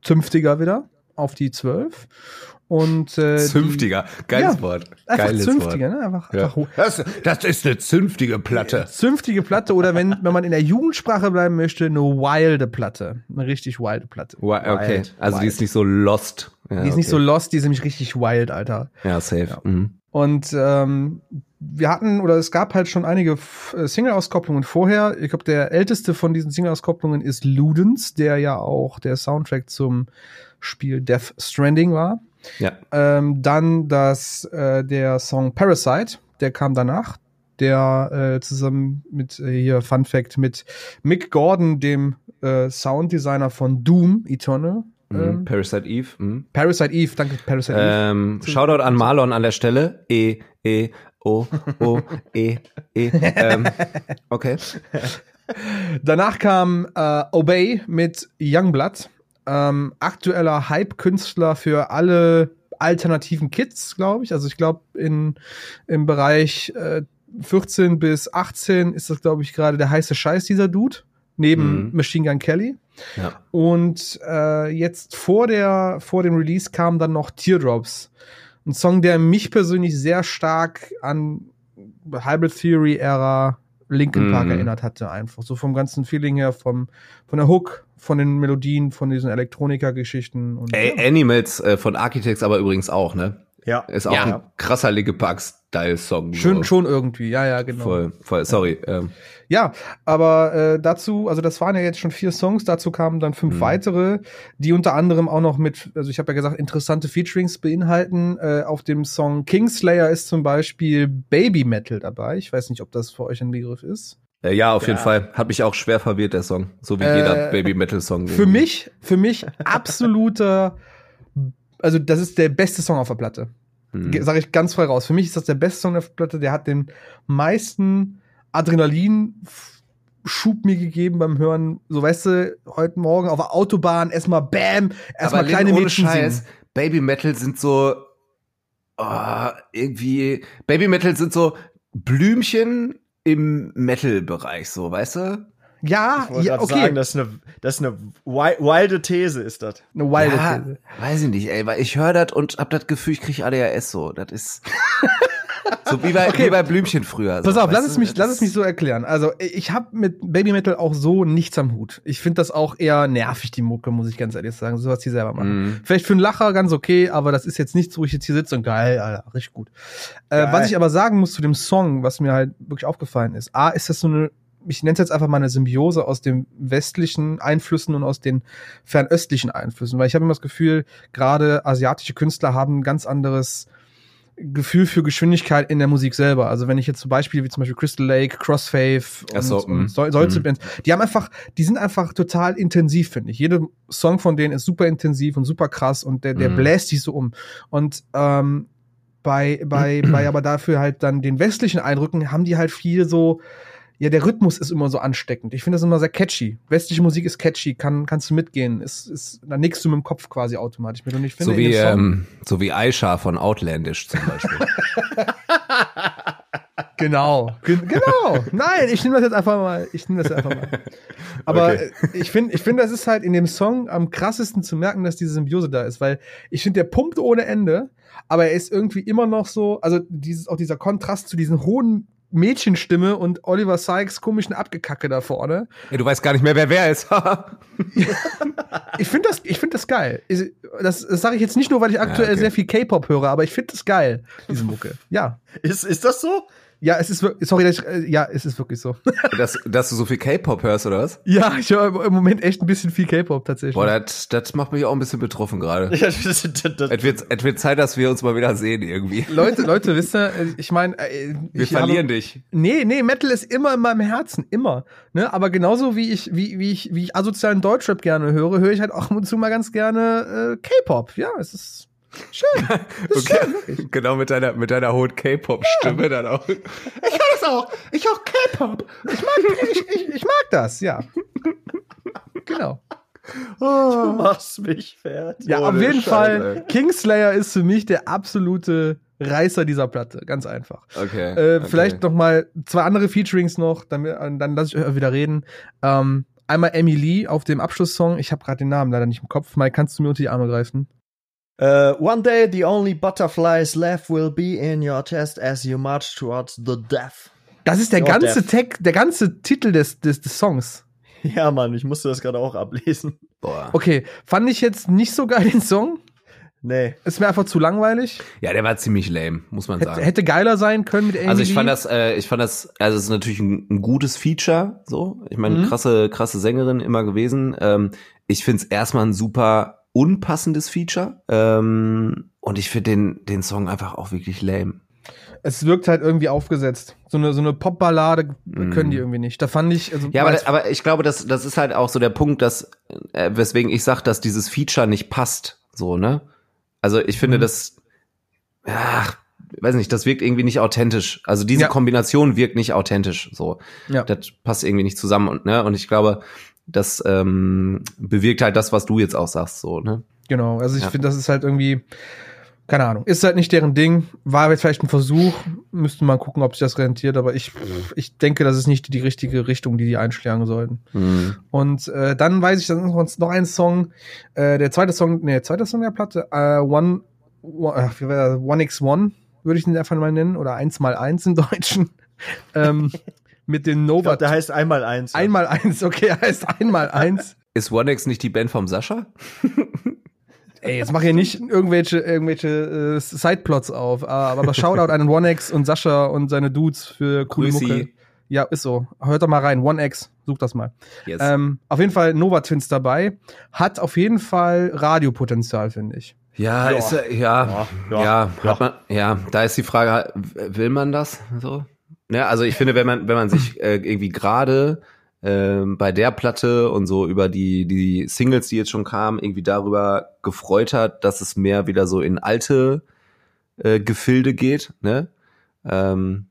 zünftiger wieder auf die 12. Und, äh, zünftiger, geiles ja, Wort. Geiles zünftiger, Wort. ne? Einfach, ja. einfach das, das ist eine zünftige Platte. Zünftige Platte oder wenn, wenn man in der Jugendsprache bleiben möchte, eine wilde Platte. Eine richtig wilde Platte. Okay, wild, also wild. die ist nicht so lost. Ja, die ist okay. nicht so lost, die ist nämlich richtig wild, Alter. Ja, safe. Mhm. Und ähm, wir hatten, oder es gab halt schon einige äh, Single-Auskopplungen vorher. Ich glaube, der älteste von diesen Single-Auskopplungen ist Ludens, der ja auch der Soundtrack zum Spiel Death Stranding war. Ja. Ähm, dann das, äh, der Song Parasite, der kam danach. Der äh, zusammen mit äh, hier Fun Fact mit Mick Gordon, dem äh, Sounddesigner von Doom Eternal. Ähm, Parasite Eve. Mhm. Parasite Eve, danke, Parasite ähm, Eve. Shoutout an Marlon an der Stelle. E, E, O, O, E, E. <laughs> ähm, okay. Danach kam äh, Obey mit Youngblood. Ähm, aktueller Hype-Künstler für alle alternativen Kids, glaube ich. Also ich glaube, im Bereich äh, 14 bis 18 ist das, glaube ich, gerade der heiße Scheiß, dieser Dude. Neben mhm. Machine Gun Kelly. Ja. Und äh, jetzt vor, der, vor dem Release kam dann noch Teardrops. Ein Song, der mich persönlich sehr stark an Hybrid Theory Ära Linkin Park mm. erinnert hatte, einfach. So vom ganzen Feeling her, vom, von der Hook, von den Melodien, von diesen Elektroniker-Geschichten. Ey, ja. Animals äh, von Architects aber übrigens auch, ne? Ja. Ist auch ja. ein krasser Linkin Park-Style-Song. Schön, so. schon irgendwie, ja, ja, genau. Voll, voll, sorry. Ähm. Ja, aber äh, dazu, also das waren ja jetzt schon vier Songs, dazu kamen dann fünf mhm. weitere, die unter anderem auch noch mit, also ich habe ja gesagt, interessante Featurings beinhalten. Äh, auf dem Song Kingslayer ist zum Beispiel Baby Metal dabei. Ich weiß nicht, ob das für euch ein Begriff ist. Äh, ja, auf ja. jeden Fall. Hat mich auch schwer verwirrt, der Song. So wie äh, jeder Baby Metal Song. Für mich, für mich absoluter, also das ist der beste Song auf der Platte. Hm. Sage ich ganz frei raus. Für mich ist das der beste Song auf der Platte. Der hat den meisten Adrenalin-Schub mir gegeben beim Hören. So, weißt du, heute Morgen auf der Autobahn erstmal Bam, erstmal kleine Mädchen Scheiß, singen. Baby Metal sind so oh, irgendwie Baby Metal sind so Blümchen im Metal-Bereich, so, weißt du? Ja, ich ja, okay. sagen, das ist eine, das ist eine wilde These, ist das. Eine wilde ja, These. Weiß ich nicht, ey, weil ich höre das und hab das Gefühl, ich krieg ADHS so. Das ist <laughs> so wie bei, okay. wie bei Blümchen früher. So. Pass auf, lass es, mich, lass es mich so erklären. Also, ich habe mit Baby Metal auch so nichts am Hut. Ich finde das auch eher nervig, die Mucke, muss ich ganz ehrlich sagen. So was die selber machen. Mm. Vielleicht für einen Lacher ganz okay, aber das ist jetzt nichts, wo ich jetzt hier sitze und geil, Alter, richtig gut. Äh, was ich aber sagen muss zu dem Song, was mir halt wirklich aufgefallen ist. A, ist das so eine ich nenne es jetzt einfach mal eine Symbiose aus den westlichen Einflüssen und aus den fernöstlichen Einflüssen, weil ich habe immer das Gefühl, gerade asiatische Künstler haben ein ganz anderes Gefühl für Geschwindigkeit in der Musik selber. Also wenn ich jetzt zum Beispiel wie zum Beispiel Crystal Lake, Crossfaith und, so, und so, solche mm. Bands, die haben einfach, die sind einfach total intensiv, finde ich. Jeder Song von denen ist super intensiv und super krass und der, der mm. bläst sich so um. Und ähm, bei, bei, <clears throat> bei aber dafür halt dann den westlichen Eindrücken haben die halt viel so, ja, der Rhythmus ist immer so ansteckend. Ich finde das immer sehr catchy. Westliche Musik ist catchy, kann, kannst du mitgehen. Ist, ist, da nickst du mit dem Kopf quasi automatisch mit. Und ich finde, so wie, ähm, so wie Aisha von Outlandish zum Beispiel. <laughs> genau, genau. Nein, ich nehme das jetzt einfach mal. Ich nehme das einfach mal. Aber okay. Ich finde, ich finde, das ist halt in dem Song am krassesten zu merken, dass diese Symbiose da ist, weil ich finde, der Punkt ohne Ende, aber er ist irgendwie immer noch so, also dieses, auch dieser Kontrast zu diesen hohen Mädchenstimme und Oliver Sykes komischen Abgekacke da vorne. Ja, du weißt gar nicht mehr, wer wer ist. <laughs> ich finde das, ich finde das geil. Das, das sage ich jetzt nicht nur, weil ich aktuell ja, okay. sehr viel K-Pop höre, aber ich finde das geil, diese <laughs> Mucke. Ja. Ist, ist das so? Ja, es ist wirklich, sorry, ich, äh, ja, es ist wirklich so. <laughs> dass, dass du so viel K-Pop hörst, oder was? Ja, ich höre im Moment echt ein bisschen viel K-Pop tatsächlich. Boah, das, das macht mich auch ein bisschen betroffen gerade. Ja, das, das, das, es, wird, es wird Zeit, dass wir uns mal wieder sehen irgendwie. Leute, Leute, <laughs> wisst ihr, ich meine, äh, wir verlieren habe, dich. Nee, nee, Metal ist immer in meinem Herzen, immer. Ne? Aber genauso wie ich, wie, wie ich, wie ich asozialen Deutschrap gerne höre, höre ich halt auch ab und zu mal ganz gerne äh, K-Pop. Ja, es ist Schön. <laughs> okay. schön, Genau mit deiner, mit deiner hohen K-Pop-Stimme ja. dann auch. Ich höre das auch. Ich höre K-Pop. Ich mag, ich, ich, ich mag das, ja. genau. Oh. Du machst mich fertig. Ja, auf jeden Scheiße. Fall. Kingslayer ist für mich der absolute Reißer dieser Platte. Ganz einfach. Okay. Äh, okay. Vielleicht noch mal zwei andere Featurings noch, dann, dann lasse ich euch wieder reden. Ähm, einmal Emily auf dem Abschlusssong. Ich habe gerade den Namen leider nicht im Kopf. Mal kannst du mir unter die Arme greifen? Uh, one day the only butterflies left will be in your chest as you march towards the death. Das ist der your ganze Text, der ganze Titel des, des, des Songs. <laughs> Ja, Mann, ich musste das gerade auch ablesen. Boah. Okay, fand ich jetzt nicht so geil den Song. Nee. Ist mir einfach zu langweilig. Ja, der war ziemlich lame, muss man sagen. Hätte geiler sein können mit Amy Also ich fand das, äh, ich fand das, also es ist natürlich ein, ein gutes Feature, so. Ich meine, mhm. krasse, krasse Sängerin immer gewesen. Ähm, ich find's erstmal ein super unpassendes Feature. Ähm, und ich finde den, den Song einfach auch wirklich lame. Es wirkt halt irgendwie aufgesetzt. So eine, so eine Popballade können die mm. irgendwie nicht. Da fand ich. Also ja, aber, aber ich glaube, das, das ist halt auch so der Punkt, dass, äh, weswegen ich sage, dass dieses Feature nicht passt. So, ne? Also ich finde, mhm. das, ach, weiß nicht, das wirkt irgendwie nicht authentisch. Also diese ja. Kombination wirkt nicht authentisch. So, ja. das passt irgendwie nicht zusammen und ne. Und ich glaube, das ähm, bewirkt halt das, was du jetzt auch sagst, so, ne? Genau, also ich ja. finde, das ist halt irgendwie, keine Ahnung, ist halt nicht deren Ding, war jetzt vielleicht ein Versuch, müssten mal gucken, ob sich das rentiert, aber ich, ich denke, das ist nicht die richtige Richtung, die die einschlagen sollten. Mhm. Und äh, dann weiß ich, dann ist noch ein Song, äh, der zweite Song, nee, der zweite Song der Platte, äh, One, One, äh, One X One, würde ich den einfach mal nennen, oder eins mal eins im Deutschen. <laughs> ähm, mit den Nova. Glaub, der heißt einmal eins. Einmal eins, okay, er heißt einmal eins. <laughs> Ist OneX nicht die Band vom Sascha? <laughs> Ey, jetzt mach hier nicht irgendwelche, irgendwelche äh, Sideplots auf. Aber, aber Shoutout an OneX und Sascha und seine Dudes für coole Grüßi. Mucke. Ja, ist so. Hört doch mal rein. OneX, such das mal. Yes. Ähm, auf jeden Fall Nova Twins dabei. Hat auf jeden Fall Radiopotenzial, finde ich. Ja, ja. Ist, ja, ja, ja, ja, hat man, ja, da ist die Frage, will man das so? Ja, also ich finde, wenn man, wenn man sich <clears throat> äh, irgendwie gerade äh, bei der Platte und so über die, die Singles, die jetzt schon kamen, irgendwie darüber gefreut hat, dass es mehr wieder so in alte äh, Gefilde geht, ne? Ähm,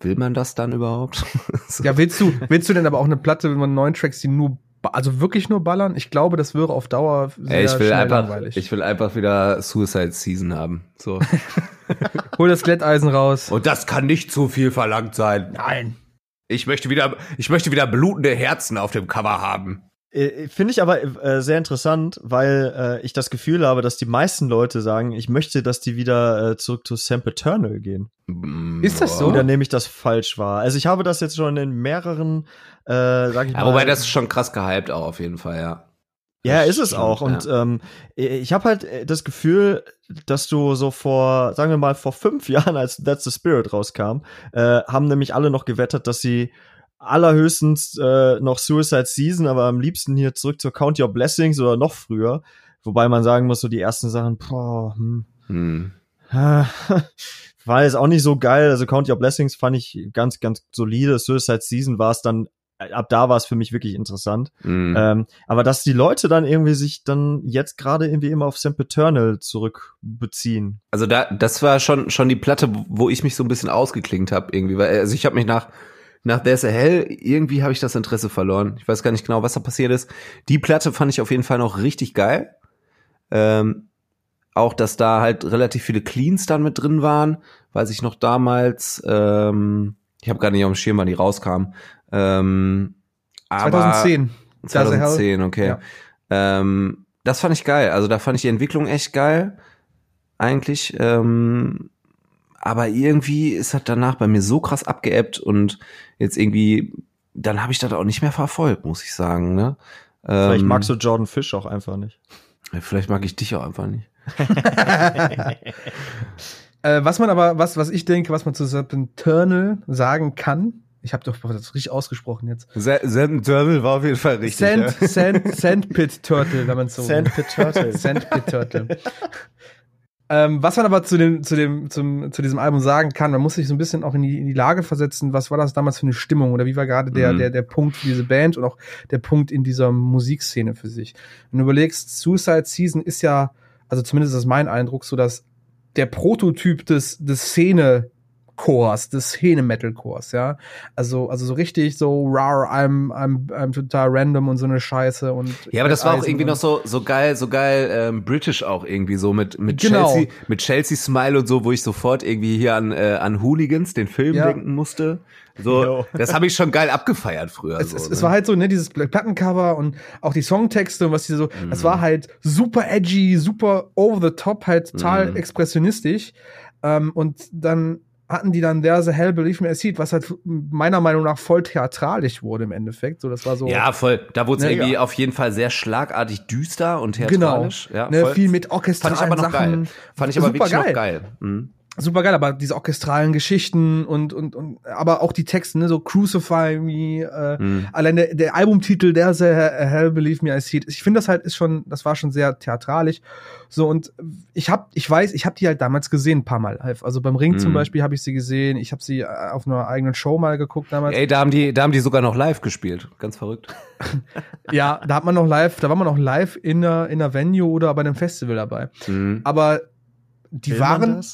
will man das dann überhaupt? <laughs> ja, willst du, willst du denn aber auch eine Platte, wenn man neun Tracks, die nur also wirklich nur ballern. Ich glaube, das wäre auf Dauer sehr Ey, ich will einfach, langweilig. Ich will einfach wieder Suicide Season haben. So. <laughs> Hol das Glätteisen raus. Und das kann nicht zu viel verlangt sein. Nein. Ich möchte wieder, ich möchte wieder blutende Herzen auf dem Cover haben. Äh, finde ich aber äh, sehr interessant, weil äh, ich das Gefühl habe, dass die meisten Leute sagen, ich möchte, dass die wieder äh, zurück zu Samp Eternal gehen. Mm, Ist das so? Oder nehme ich das falsch wahr? Also ich habe das jetzt schon in mehreren, äh, sag ich ja, mal. Wobei das ist schon krass gehypt auch auf jeden Fall, ja. Ja, ist es auch. Und ja. ähm, ich habe halt äh, das Gefühl, dass du so vor, sagen wir mal, vor fünf <laughs> Jahren, als That's the Spirit rauskam, äh, haben nämlich alle noch gewettet, dass sie allerhöchstens äh, noch Suicide Season, aber am liebsten hier zurück zur Count Your Blessings oder noch früher. Wobei man sagen muss, so die ersten Sachen, boah, hm. hm. <laughs> war jetzt auch nicht so geil. Also Count Your Blessings fand ich ganz, ganz solide. Suicide Season war es dann ab da war es für mich wirklich interessant. Mm. Ähm, aber dass die Leute dann irgendwie sich dann jetzt gerade irgendwie immer auf Sempiternal zurückbeziehen. Also da, das war schon schon die Platte, wo ich mich so ein bisschen ausgeklingt habe irgendwie, weil also ich habe mich nach nach There's a Hell irgendwie habe ich das Interesse verloren. Ich weiß gar nicht genau, was da passiert ist. Die Platte fand ich auf jeden Fall noch richtig geil. Ähm, auch, dass da halt relativ viele Cleans dann mit drin waren, weiß ich noch damals. Ähm, ich habe gar nicht auf dem Schirm, wann die rauskam. Ähm, 2010. 2010, okay. Ja. Ähm, das fand ich geil. Also da fand ich die Entwicklung echt geil. Eigentlich. Ähm, aber irgendwie ist das danach bei mir so krass abgeebbt und jetzt irgendwie, dann habe ich das auch nicht mehr verfolgt, muss ich sagen. Ne? Vielleicht ähm, magst du Jordan Fish auch einfach nicht. Vielleicht mag ich dich auch einfach nicht. <laughs> äh, was man aber, was, was ich denke, was man zu Eternal sagen kann, ich habe doch das richtig ausgesprochen jetzt. Sand Turtle war auf jeden Fall richtig. Sand, ja. Sand, Sandpit Turtle, wenn man so. Sandpit Turtle. Sandpit Turtle. <laughs> ähm, was man aber zu dem, zu dem, zum, zu diesem Album sagen kann, man muss sich so ein bisschen auch in die, in die Lage versetzen, was war das damals für eine Stimmung oder wie war gerade der, mhm. der, der Punkt für diese Band und auch der Punkt in dieser Musikszene für sich. Wenn du überlegst, Suicide Season ist ja, also zumindest ist das mein Eindruck, so dass der Prototyp des, des Szene Chors, des Szene-Metal-Chors, ja. Also, also so richtig so, rar, I'm, I'm, I'm total random und so eine Scheiße und. Ja, aber das war auch irgendwie noch so, so geil, so geil, ähm, British auch irgendwie so mit, mit genau. Chelsea, mit Chelsea Smile und so, wo ich sofort irgendwie hier an, äh, an Hooligans, den Film ja. denken musste. So, das habe ich schon geil abgefeiert früher. Es, so, es, ne? es, war halt so, ne, dieses Plattencover und auch die Songtexte und was die so, mm. das war halt super edgy, super over the top, halt total mm. expressionistisch. Ähm, und dann hatten die dann There's a Hell Believe Me I See It, was halt meiner Meinung nach voll theatralisch wurde im Endeffekt. So, das war so. Ja, voll. Da wurde es ne, irgendwie ja. auf jeden Fall sehr schlagartig düster und theatralisch. Genau. Ja, ne, viel mit orchestralen Fand ich aber noch Sachen. geil. Fand ich aber wirklich geil. noch geil. Mhm super geil, aber diese orchestralen Geschichten und und und aber auch die Texte, ne, so Crucify Me, äh, mhm. allein der, der Albumtitel, der ist Hell Believe Me I See It. Ich finde das halt ist schon, das war schon sehr theatralisch. So und ich hab, ich weiß, ich habe die halt damals gesehen, ein paar Mal live. Also beim Ring mhm. zum Beispiel habe ich sie gesehen. Ich habe sie äh, auf einer eigenen Show mal geguckt damals. Ey, da haben die, da haben die sogar noch live gespielt. Ganz verrückt. <laughs> ja, da hat man noch live, da war man noch live in einer in einer Venue oder bei einem Festival dabei. Mhm. Aber die Will waren,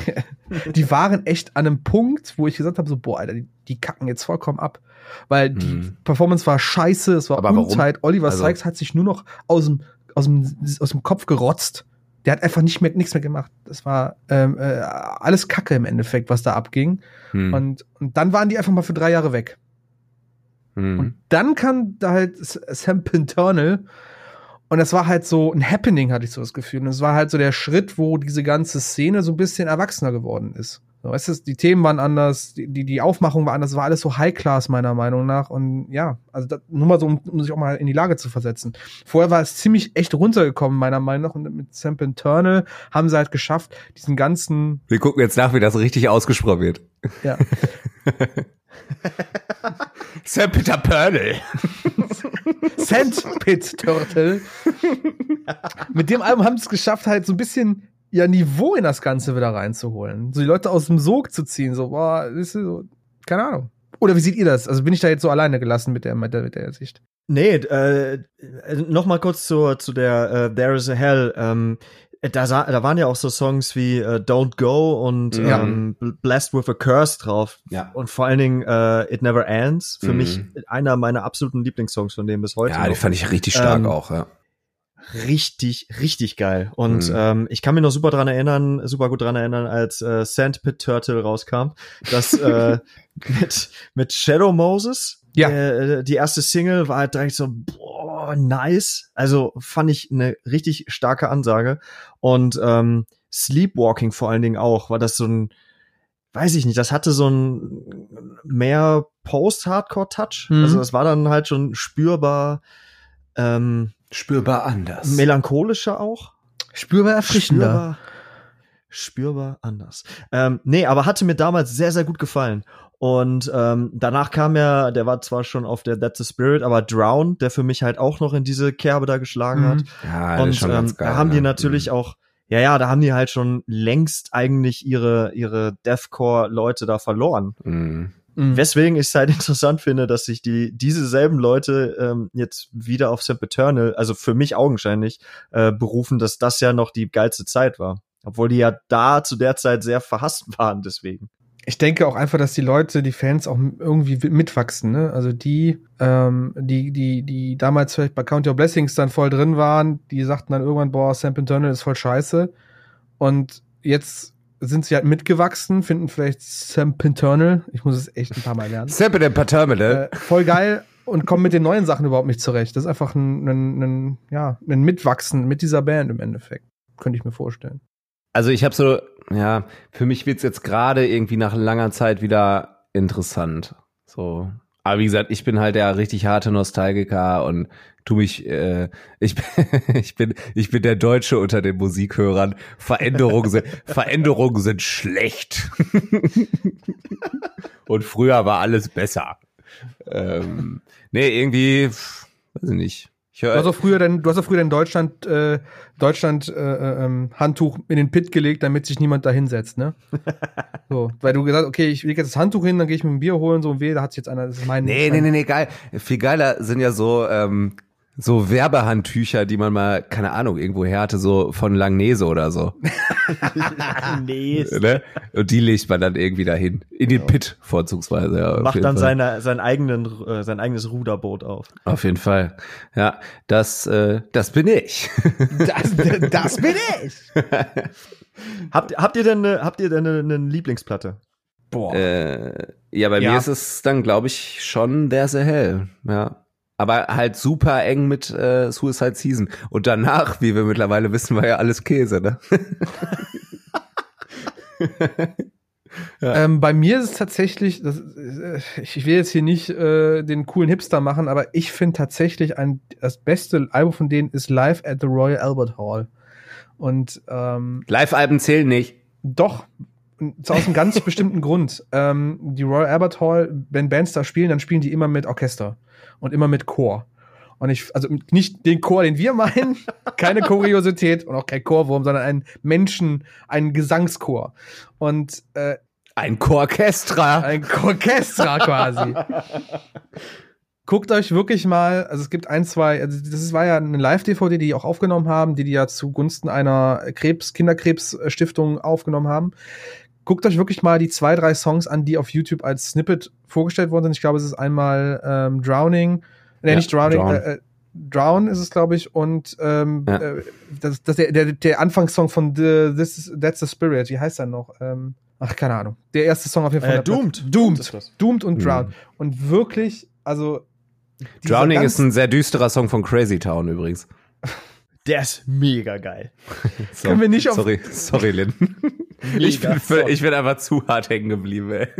<laughs> die waren echt an einem Punkt, wo ich gesagt habe, so, boah, Alter, die, die kacken jetzt vollkommen ab. Weil die hm. Performance war scheiße, es war Aber Unzeit. Warum? Oliver also, Sykes hat sich nur noch aus dem, aus dem, aus dem Kopf gerotzt. Der hat einfach nicht mehr, nichts mehr gemacht. Das war ähm, äh, alles Kacke im Endeffekt, was da abging. Hm. Und, und dann waren die einfach mal für drei Jahre weg. Hm. Und dann kann da halt Sam Pinternal und das war halt so ein Happening, hatte ich so das Gefühl. Und es war halt so der Schritt, wo diese ganze Szene so ein bisschen erwachsener geworden ist. So, weißt du, die Themen waren anders, die, die, Aufmachung war anders, war alles so High-Class, meiner Meinung nach. Und ja, also das, nur mal so, um, um sich auch mal in die Lage zu versetzen. Vorher war es ziemlich echt runtergekommen, meiner Meinung nach. Und mit Sample Internal haben sie halt geschafft, diesen ganzen. Wir gucken jetzt nach, wie das richtig ausgesprochen wird. Ja. <laughs> <laughs> Peter Pernel. <laughs> Sandpit Turtle. Mit dem Album haben sie es geschafft, halt so ein bisschen ja Niveau in das Ganze wieder reinzuholen. So die Leute aus dem Sog zu ziehen. So, boah, ist so, keine Ahnung. Oder wie seht ihr das? Also bin ich da jetzt so alleine gelassen mit der, mit der, mit der Sicht? Nee, äh, noch mal kurz zur, zu der uh, There is a Hell. Ähm, da, da waren ja auch so Songs wie uh, Don't Go und ja. ähm, Blessed with a Curse drauf. Ja. Und vor allen Dingen uh, It Never Ends. Für mhm. mich einer meiner absoluten Lieblingssongs von dem bis heute. Ja, noch. die fand ich richtig stark ähm, auch, ja. Richtig, richtig geil. Und mhm. ähm, ich kann mich noch super dran erinnern, super gut dran erinnern, als äh, Sandpit Turtle rauskam, dass äh, <laughs> mit, mit Shadow Moses, ja. Äh, die erste Single war halt direkt so, boah, nice. Also fand ich eine richtig starke Ansage. Und ähm, Sleepwalking vor allen Dingen auch, war das so ein, weiß ich nicht, das hatte so ein mehr Post-Hardcore-Touch. Mhm. Also das war dann halt schon spürbar, ähm, spürbar anders. Melancholischer auch. Spürbar erfrischender. Spürbar, spürbar anders. Ähm, nee, aber hatte mir damals sehr, sehr gut gefallen. Und ähm, danach kam ja, der war zwar schon auf der That's the Spirit, aber Drown, der für mich halt auch noch in diese Kerbe da geschlagen hat. Mhm. Ja, und ähm, geil, da haben die natürlich mhm. auch, ja, ja, da haben die halt schon längst eigentlich ihre, ihre Deathcore-Leute da verloren. Mhm. Mhm. Weswegen ich es halt <laughs> interessant finde, dass sich die diese selben Leute ähm, jetzt wieder auf Simp Eternal, also für mich augenscheinlich, äh, berufen, dass das ja noch die geilste Zeit war. Obwohl die ja da zu der Zeit sehr verhasst <laughs> waren, deswegen ich denke auch einfach, dass die Leute, die Fans auch irgendwie mitwachsen, ne? Also die, ähm, die, die, die damals vielleicht bei Count Your Blessings dann voll drin waren, die sagten dann irgendwann, boah, Sam Internal ist voll scheiße. Und jetzt sind sie halt mitgewachsen, finden vielleicht Sam Internal, ich muss es echt ein paar Mal lernen. Sam Internal, äh, voll geil und kommen mit den neuen Sachen überhaupt nicht zurecht. Das ist einfach ein, ein, ein, ja, ein Mitwachsen mit dieser Band im Endeffekt. Könnte ich mir vorstellen. Also ich habe so ja, für mich wird's jetzt gerade irgendwie nach langer Zeit wieder interessant. So. Aber wie gesagt, ich bin halt der richtig harte Nostalgiker und tu mich, äh, ich, <laughs> ich bin, ich bin der Deutsche unter den Musikhörern. Veränderungen sind, <laughs> Veränderungen sind schlecht. <laughs> und früher war alles besser. Ähm, nee, irgendwie, weiß ich nicht. Du hast auch früher dein, du hast auch früher in Deutschland, äh, Deutschland äh, äh, ähm, Handtuch in den Pit gelegt, damit sich niemand da hinsetzt, ne? <laughs> so, weil du gesagt, okay, ich lege jetzt das Handtuch hin, dann gehe ich mir ein Bier holen, so und weh, da hat sich jetzt einer, das ist mein. Nee, nee, nee, nee, geil. Viel geiler sind ja so, ähm, so Werbehandtücher, die man mal, keine Ahnung, irgendwo her hatte, so von Langnese oder so, Langnese <laughs> ne? Und die legt man dann irgendwie dahin. In den Pit vorzugsweise. Ja, Macht dann seine, sein, eigenen, äh, sein eigenes Ruderboot auf. Auf jeden Fall. Ja, das, äh, das bin ich. das, das bin ich. <laughs> habt, habt ihr denn, eine, habt ihr denn eine, eine Lieblingsplatte? Boah. Äh, ja, bei ja. mir ist es dann, glaube ich, schon There's a Hell. Ja. Aber halt super eng mit äh, Suicide Season. Und danach, wie wir mittlerweile wissen, war ja alles Käse, ne? <laughs> ja. ähm, bei mir ist es tatsächlich, das, äh, ich will jetzt hier nicht äh, den coolen Hipster machen, aber ich finde tatsächlich ein, das beste Album von denen ist Live at the Royal Albert Hall. Und ähm, Live-Alben zählen nicht. Doch, aus einem ganz <laughs> bestimmten Grund. Ähm, die Royal Albert Hall, wenn Bands da spielen, dann spielen die immer mit Orchester und immer mit Chor. Und ich, also nicht den Chor, den wir meinen, <laughs> keine Kuriosität und auch kein Chorwurm, sondern einen Menschen, einen Gesangschor. Und äh, ein Chorchestra. Ein Chorchestra quasi. <laughs> Guckt euch wirklich mal, also es gibt ein, zwei, also das war ja eine Live-DVD, die die auch aufgenommen haben, die die ja zugunsten einer Krebs, Kinderkrebsstiftung aufgenommen haben guckt euch wirklich mal die zwei, drei Songs an, die auf YouTube als Snippet vorgestellt worden sind. Ich glaube, es ist einmal ähm, Drowning, nee, ja, nicht Drowning, Drown. Äh, äh, Drown ist es, glaube ich, und ähm, ja. äh, das, das der, der, der Anfangssong von The, This is, That's the Spirit, wie heißt er noch? Ähm, ach, keine Ahnung. Der erste Song auf jeden Fall. Äh, Doomed. Doomed. Doomed und mhm. Drown. Und wirklich, also. Drowning ist ein sehr düsterer Song von Crazy Town übrigens. <laughs> Der ist mega geil. <laughs> so, Können wir nicht auf. Sorry, sorry, Lynn. <laughs> ich, bin, ich bin einfach zu hart hängen geblieben, ey. <laughs>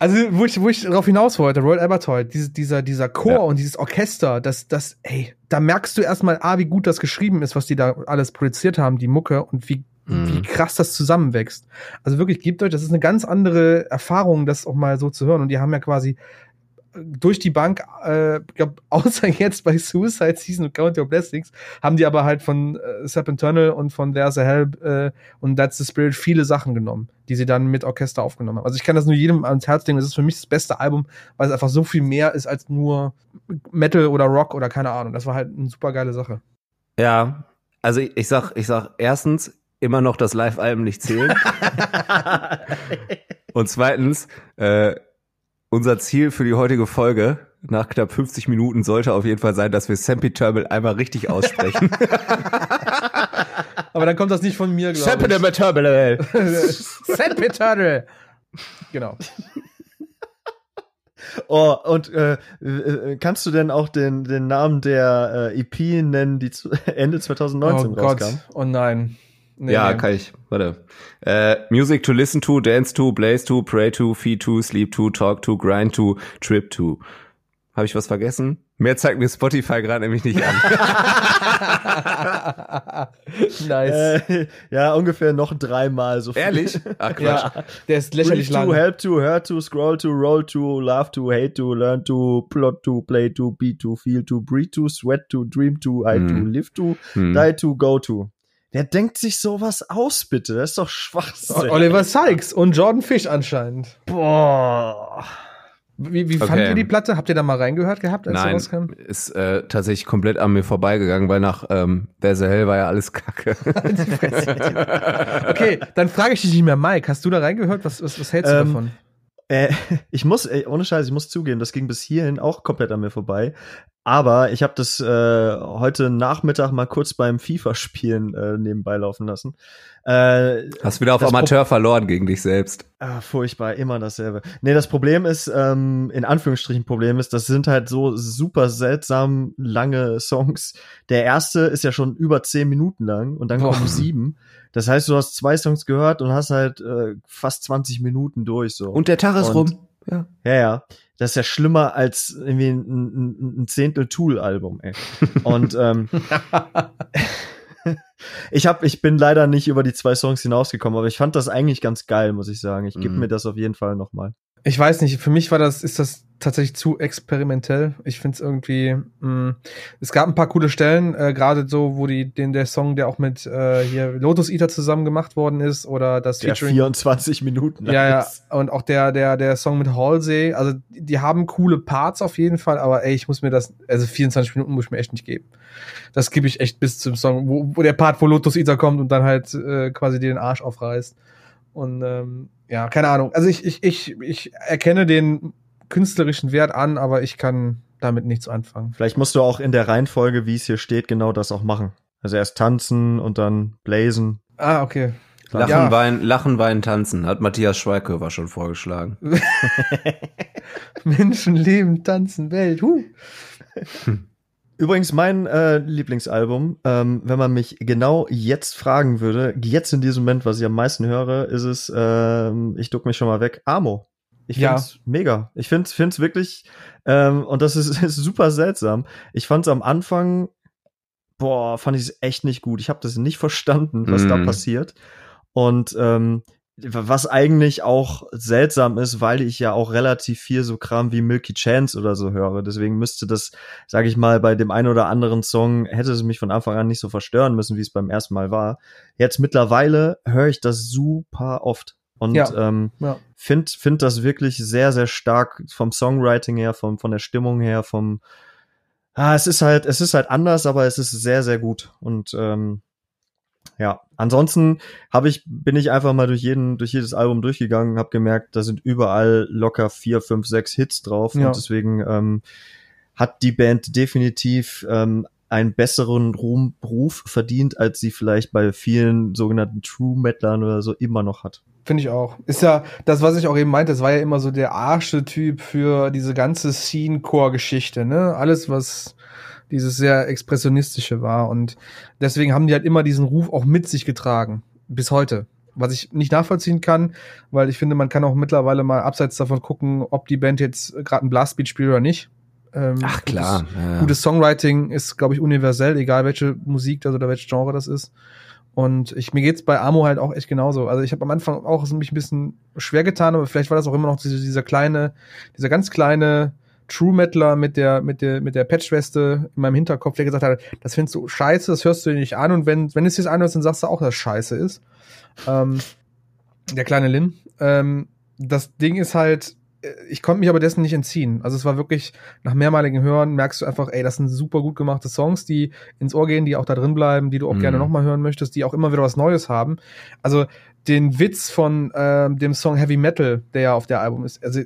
Also, wo ich, wo ich darauf hinaus wollte, Royal Albert Hall, diese, dieser, dieser Chor ja. und dieses Orchester, das, das, ey, da merkst du erstmal, ah, wie gut das geschrieben ist, was die da alles produziert haben, die Mucke, und wie, mhm. wie krass das zusammenwächst. Also wirklich, gebt euch, das ist eine ganz andere Erfahrung, das auch mal so zu hören. Und die haben ja quasi durch die Bank, äh, glaub, <laughs> außer jetzt bei Suicide Season und Count Your Blessings, haben die aber halt von äh, Eternal und von There's a Hell äh, und That's the Spirit viele Sachen genommen, die sie dann mit Orchester aufgenommen haben. Also ich kann das nur jedem ans Herz legen. Das ist für mich das beste Album, weil es einfach so viel mehr ist als nur Metal oder Rock oder keine Ahnung. Das war halt eine super geile Sache. Ja, also ich, ich sag, ich sag erstens immer noch das Live-Album nicht zählen. <laughs> und zweitens, äh, unser Ziel für die heutige Folge nach knapp 50 Minuten sollte auf jeden Fall sein, dass wir Sempiternal einmal richtig aussprechen. Aber dann kommt das nicht von mir, glaube ich. Sempiternal. <laughs> Genau. Oh, und äh, äh, kannst du denn auch den, den Namen der äh, EP nennen, die zu <laughs> Ende 2019 oh rauskam? Gott. Oh nein. Nee, ja, nee. kann ich. Warte. Äh, Music to listen to, dance to, blaze to, pray to, feed to, sleep to, talk to, grind to, trip to. Habe ich was vergessen? Mehr zeigt mir Spotify gerade nämlich nicht an. <laughs> nice. Äh, ja, ungefähr noch dreimal so viel. Ehrlich? Ach Quatsch. Ja, der ist lächerlich lang. to, help to, hurt to, scroll to, roll to, love to, hate to, learn to, plot to, play to, be to, feel to, breathe to, sweat to, dream to, hide hm. to, live to, hm. die to, go to. Wer denkt sich sowas aus, bitte? Das ist doch Schwachsinn. Oliver Sykes und Jordan Fish anscheinend. Boah. Wie, wie okay. fandet ihr die Platte? Habt ihr da mal reingehört gehabt, als Nein, rauskam? ist äh, tatsächlich komplett an mir vorbeigegangen, weil nach ähm, There's a Hell war ja alles kacke. <laughs> okay, dann frage ich dich nicht mehr, Mike. Hast du da reingehört? Was, was, was hältst du ähm, davon? Äh, <laughs> ich muss, ey, ohne Scheiß, ich muss zugeben, das ging bis hierhin auch komplett an mir vorbei. Aber ich habe das äh, heute Nachmittag mal kurz beim FIFA-Spielen äh, nebenbei laufen lassen. Äh, Hast wieder auf Amateur Pro verloren gegen dich selbst. Ah, furchtbar, immer dasselbe. Nee, das Problem ist, ähm, in Anführungsstrichen Problem ist, das sind halt so super seltsam lange Songs. Der erste ist ja schon über zehn Minuten lang und dann kommen oh. sieben. Das heißt, du hast zwei Songs gehört und hast halt äh, fast 20 Minuten durch so. Und der Tag ist und, rum. Ja. ja, ja. Das ist ja schlimmer als irgendwie ein, ein, ein Zehntel Tool-Album, ey. Und ähm, <laughs> ich hab, ich bin leider nicht über die zwei Songs hinausgekommen, aber ich fand das eigentlich ganz geil, muss ich sagen. Ich gebe mhm. mir das auf jeden Fall noch mal. Ich weiß nicht, für mich war das, ist das tatsächlich zu experimentell. Ich finde es irgendwie, mh, mm, es gab ein paar coole Stellen, äh, gerade so, wo die, den der Song, der auch mit äh, hier Lotus Eater zusammen gemacht worden ist, oder das der Featuring. 24 Minuten. Ja, ja. Und auch der, der, der Song mit Halsey. Also die haben coole Parts auf jeden Fall, aber ey, ich muss mir das, also 24 Minuten muss ich mir echt nicht geben. Das gebe ich echt bis zum Song, wo, wo der Part, wo Lotus Eater kommt und dann halt äh, quasi den Arsch aufreißt. Und ähm, ja, keine Ahnung. Also ich, ich, ich, ich erkenne den künstlerischen Wert an, aber ich kann damit nichts anfangen. Vielleicht musst du auch in der Reihenfolge, wie es hier steht, genau das auch machen. Also erst tanzen und dann blazen. Ah, okay. Lachen, ja. Wein, Lachen, Wein, Tanzen, hat Matthias Schweighöfer schon vorgeschlagen. <laughs> Menschen leben, tanzen, Welt. Huh. <laughs> Übrigens mein äh, Lieblingsalbum, ähm, wenn man mich genau jetzt fragen würde, jetzt in diesem Moment, was ich am meisten höre, ist es, ähm, ich duck mich schon mal weg, Amo. Ich find's ja. mega. Ich find's, find's wirklich, ähm, und das ist, <laughs> ist super seltsam. Ich fand's am Anfang, boah, fand ich es echt nicht gut. Ich habe das nicht verstanden, was mm. da mhm. passiert. Und ähm, was eigentlich auch seltsam ist, weil ich ja auch relativ viel so Kram wie Milky Chance oder so höre. Deswegen müsste das, sage ich mal, bei dem einen oder anderen Song hätte es mich von Anfang an nicht so verstören müssen, wie es beim ersten Mal war. Jetzt mittlerweile höre ich das super oft und ja, ähm, ja. finde find das wirklich sehr, sehr stark vom Songwriting her, vom, von der Stimmung her, vom ah, es ist halt, es ist halt anders, aber es ist sehr, sehr gut. Und ähm, ja, ansonsten habe ich, bin ich einfach mal durch jeden, durch jedes Album durchgegangen, habe gemerkt, da sind überall locker vier, fünf, sechs Hits drauf ja. und deswegen ähm, hat die Band definitiv ähm, einen besseren Ruhmruf verdient, als sie vielleicht bei vielen sogenannten True Metlern oder so immer noch hat. Finde ich auch. Ist ja das, was ich auch eben meinte, das war ja immer so der Arschetyp für diese ganze Scene-Core-Geschichte, ne? Alles, was dieses sehr expressionistische war. Und deswegen haben die halt immer diesen Ruf auch mit sich getragen. Bis heute. Was ich nicht nachvollziehen kann, weil ich finde, man kann auch mittlerweile mal abseits davon gucken, ob die Band jetzt gerade ein Blastbeat spielt oder nicht. Ähm, Ach klar. Gutes, ja. gutes Songwriting ist, glaube ich, universell, egal welche Musik das oder welches Genre das ist. Und ich, mir geht's bei Amo halt auch echt genauso. Also ich habe am Anfang auch mich ein bisschen schwer getan, aber vielleicht war das auch immer noch dieser kleine, dieser ganz kleine True Metaler mit der, mit der, mit der Patchweste in meinem Hinterkopf, der gesagt hat, das findest du scheiße, das hörst du dir nicht an und wenn, wenn es dir anhörst, dann sagst du auch, dass es scheiße ist. Ähm, der kleine Lin. Ähm, das Ding ist halt, ich konnte mich aber dessen nicht entziehen. Also es war wirklich, nach mehrmaligen Hören merkst du einfach, ey, das sind super gut gemachte Songs, die ins Ohr gehen, die auch da drin bleiben, die du auch mhm. gerne nochmal hören möchtest, die auch immer wieder was Neues haben. Also den Witz von äh, dem Song Heavy Metal, der ja auf der Album ist, also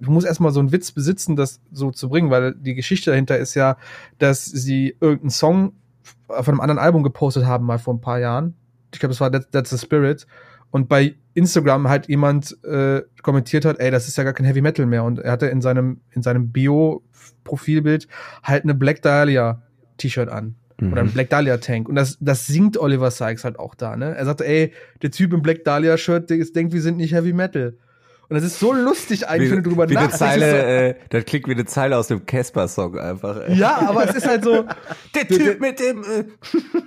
du musst erstmal so einen Witz besitzen, das so zu bringen, weil die Geschichte dahinter ist ja, dass sie irgendeinen Song von einem anderen Album gepostet haben, mal vor ein paar Jahren. Ich glaube, das war That's, That's the Spirit und bei Instagram halt jemand äh, kommentiert hat, ey, das ist ja gar kein Heavy Metal mehr. Und er hatte in seinem, in seinem Bio-Profilbild halt eine Black Dahlia T-Shirt an. Mhm. Oder ein Black Dahlia Tank. Und das, das singt Oliver Sykes halt auch da, ne? Er sagte, ey, der Typ im Black Dahlia Shirt, der denkt, wir sind nicht Heavy Metal. Und das ist so lustig eigentlich, wenn du drüber nachdenkst. Zeile, so, äh, das klingt wie eine Zeile aus dem Casper-Song einfach. Ey. Ja, aber es ist halt so. <laughs> der Typ der, mit dem. Äh.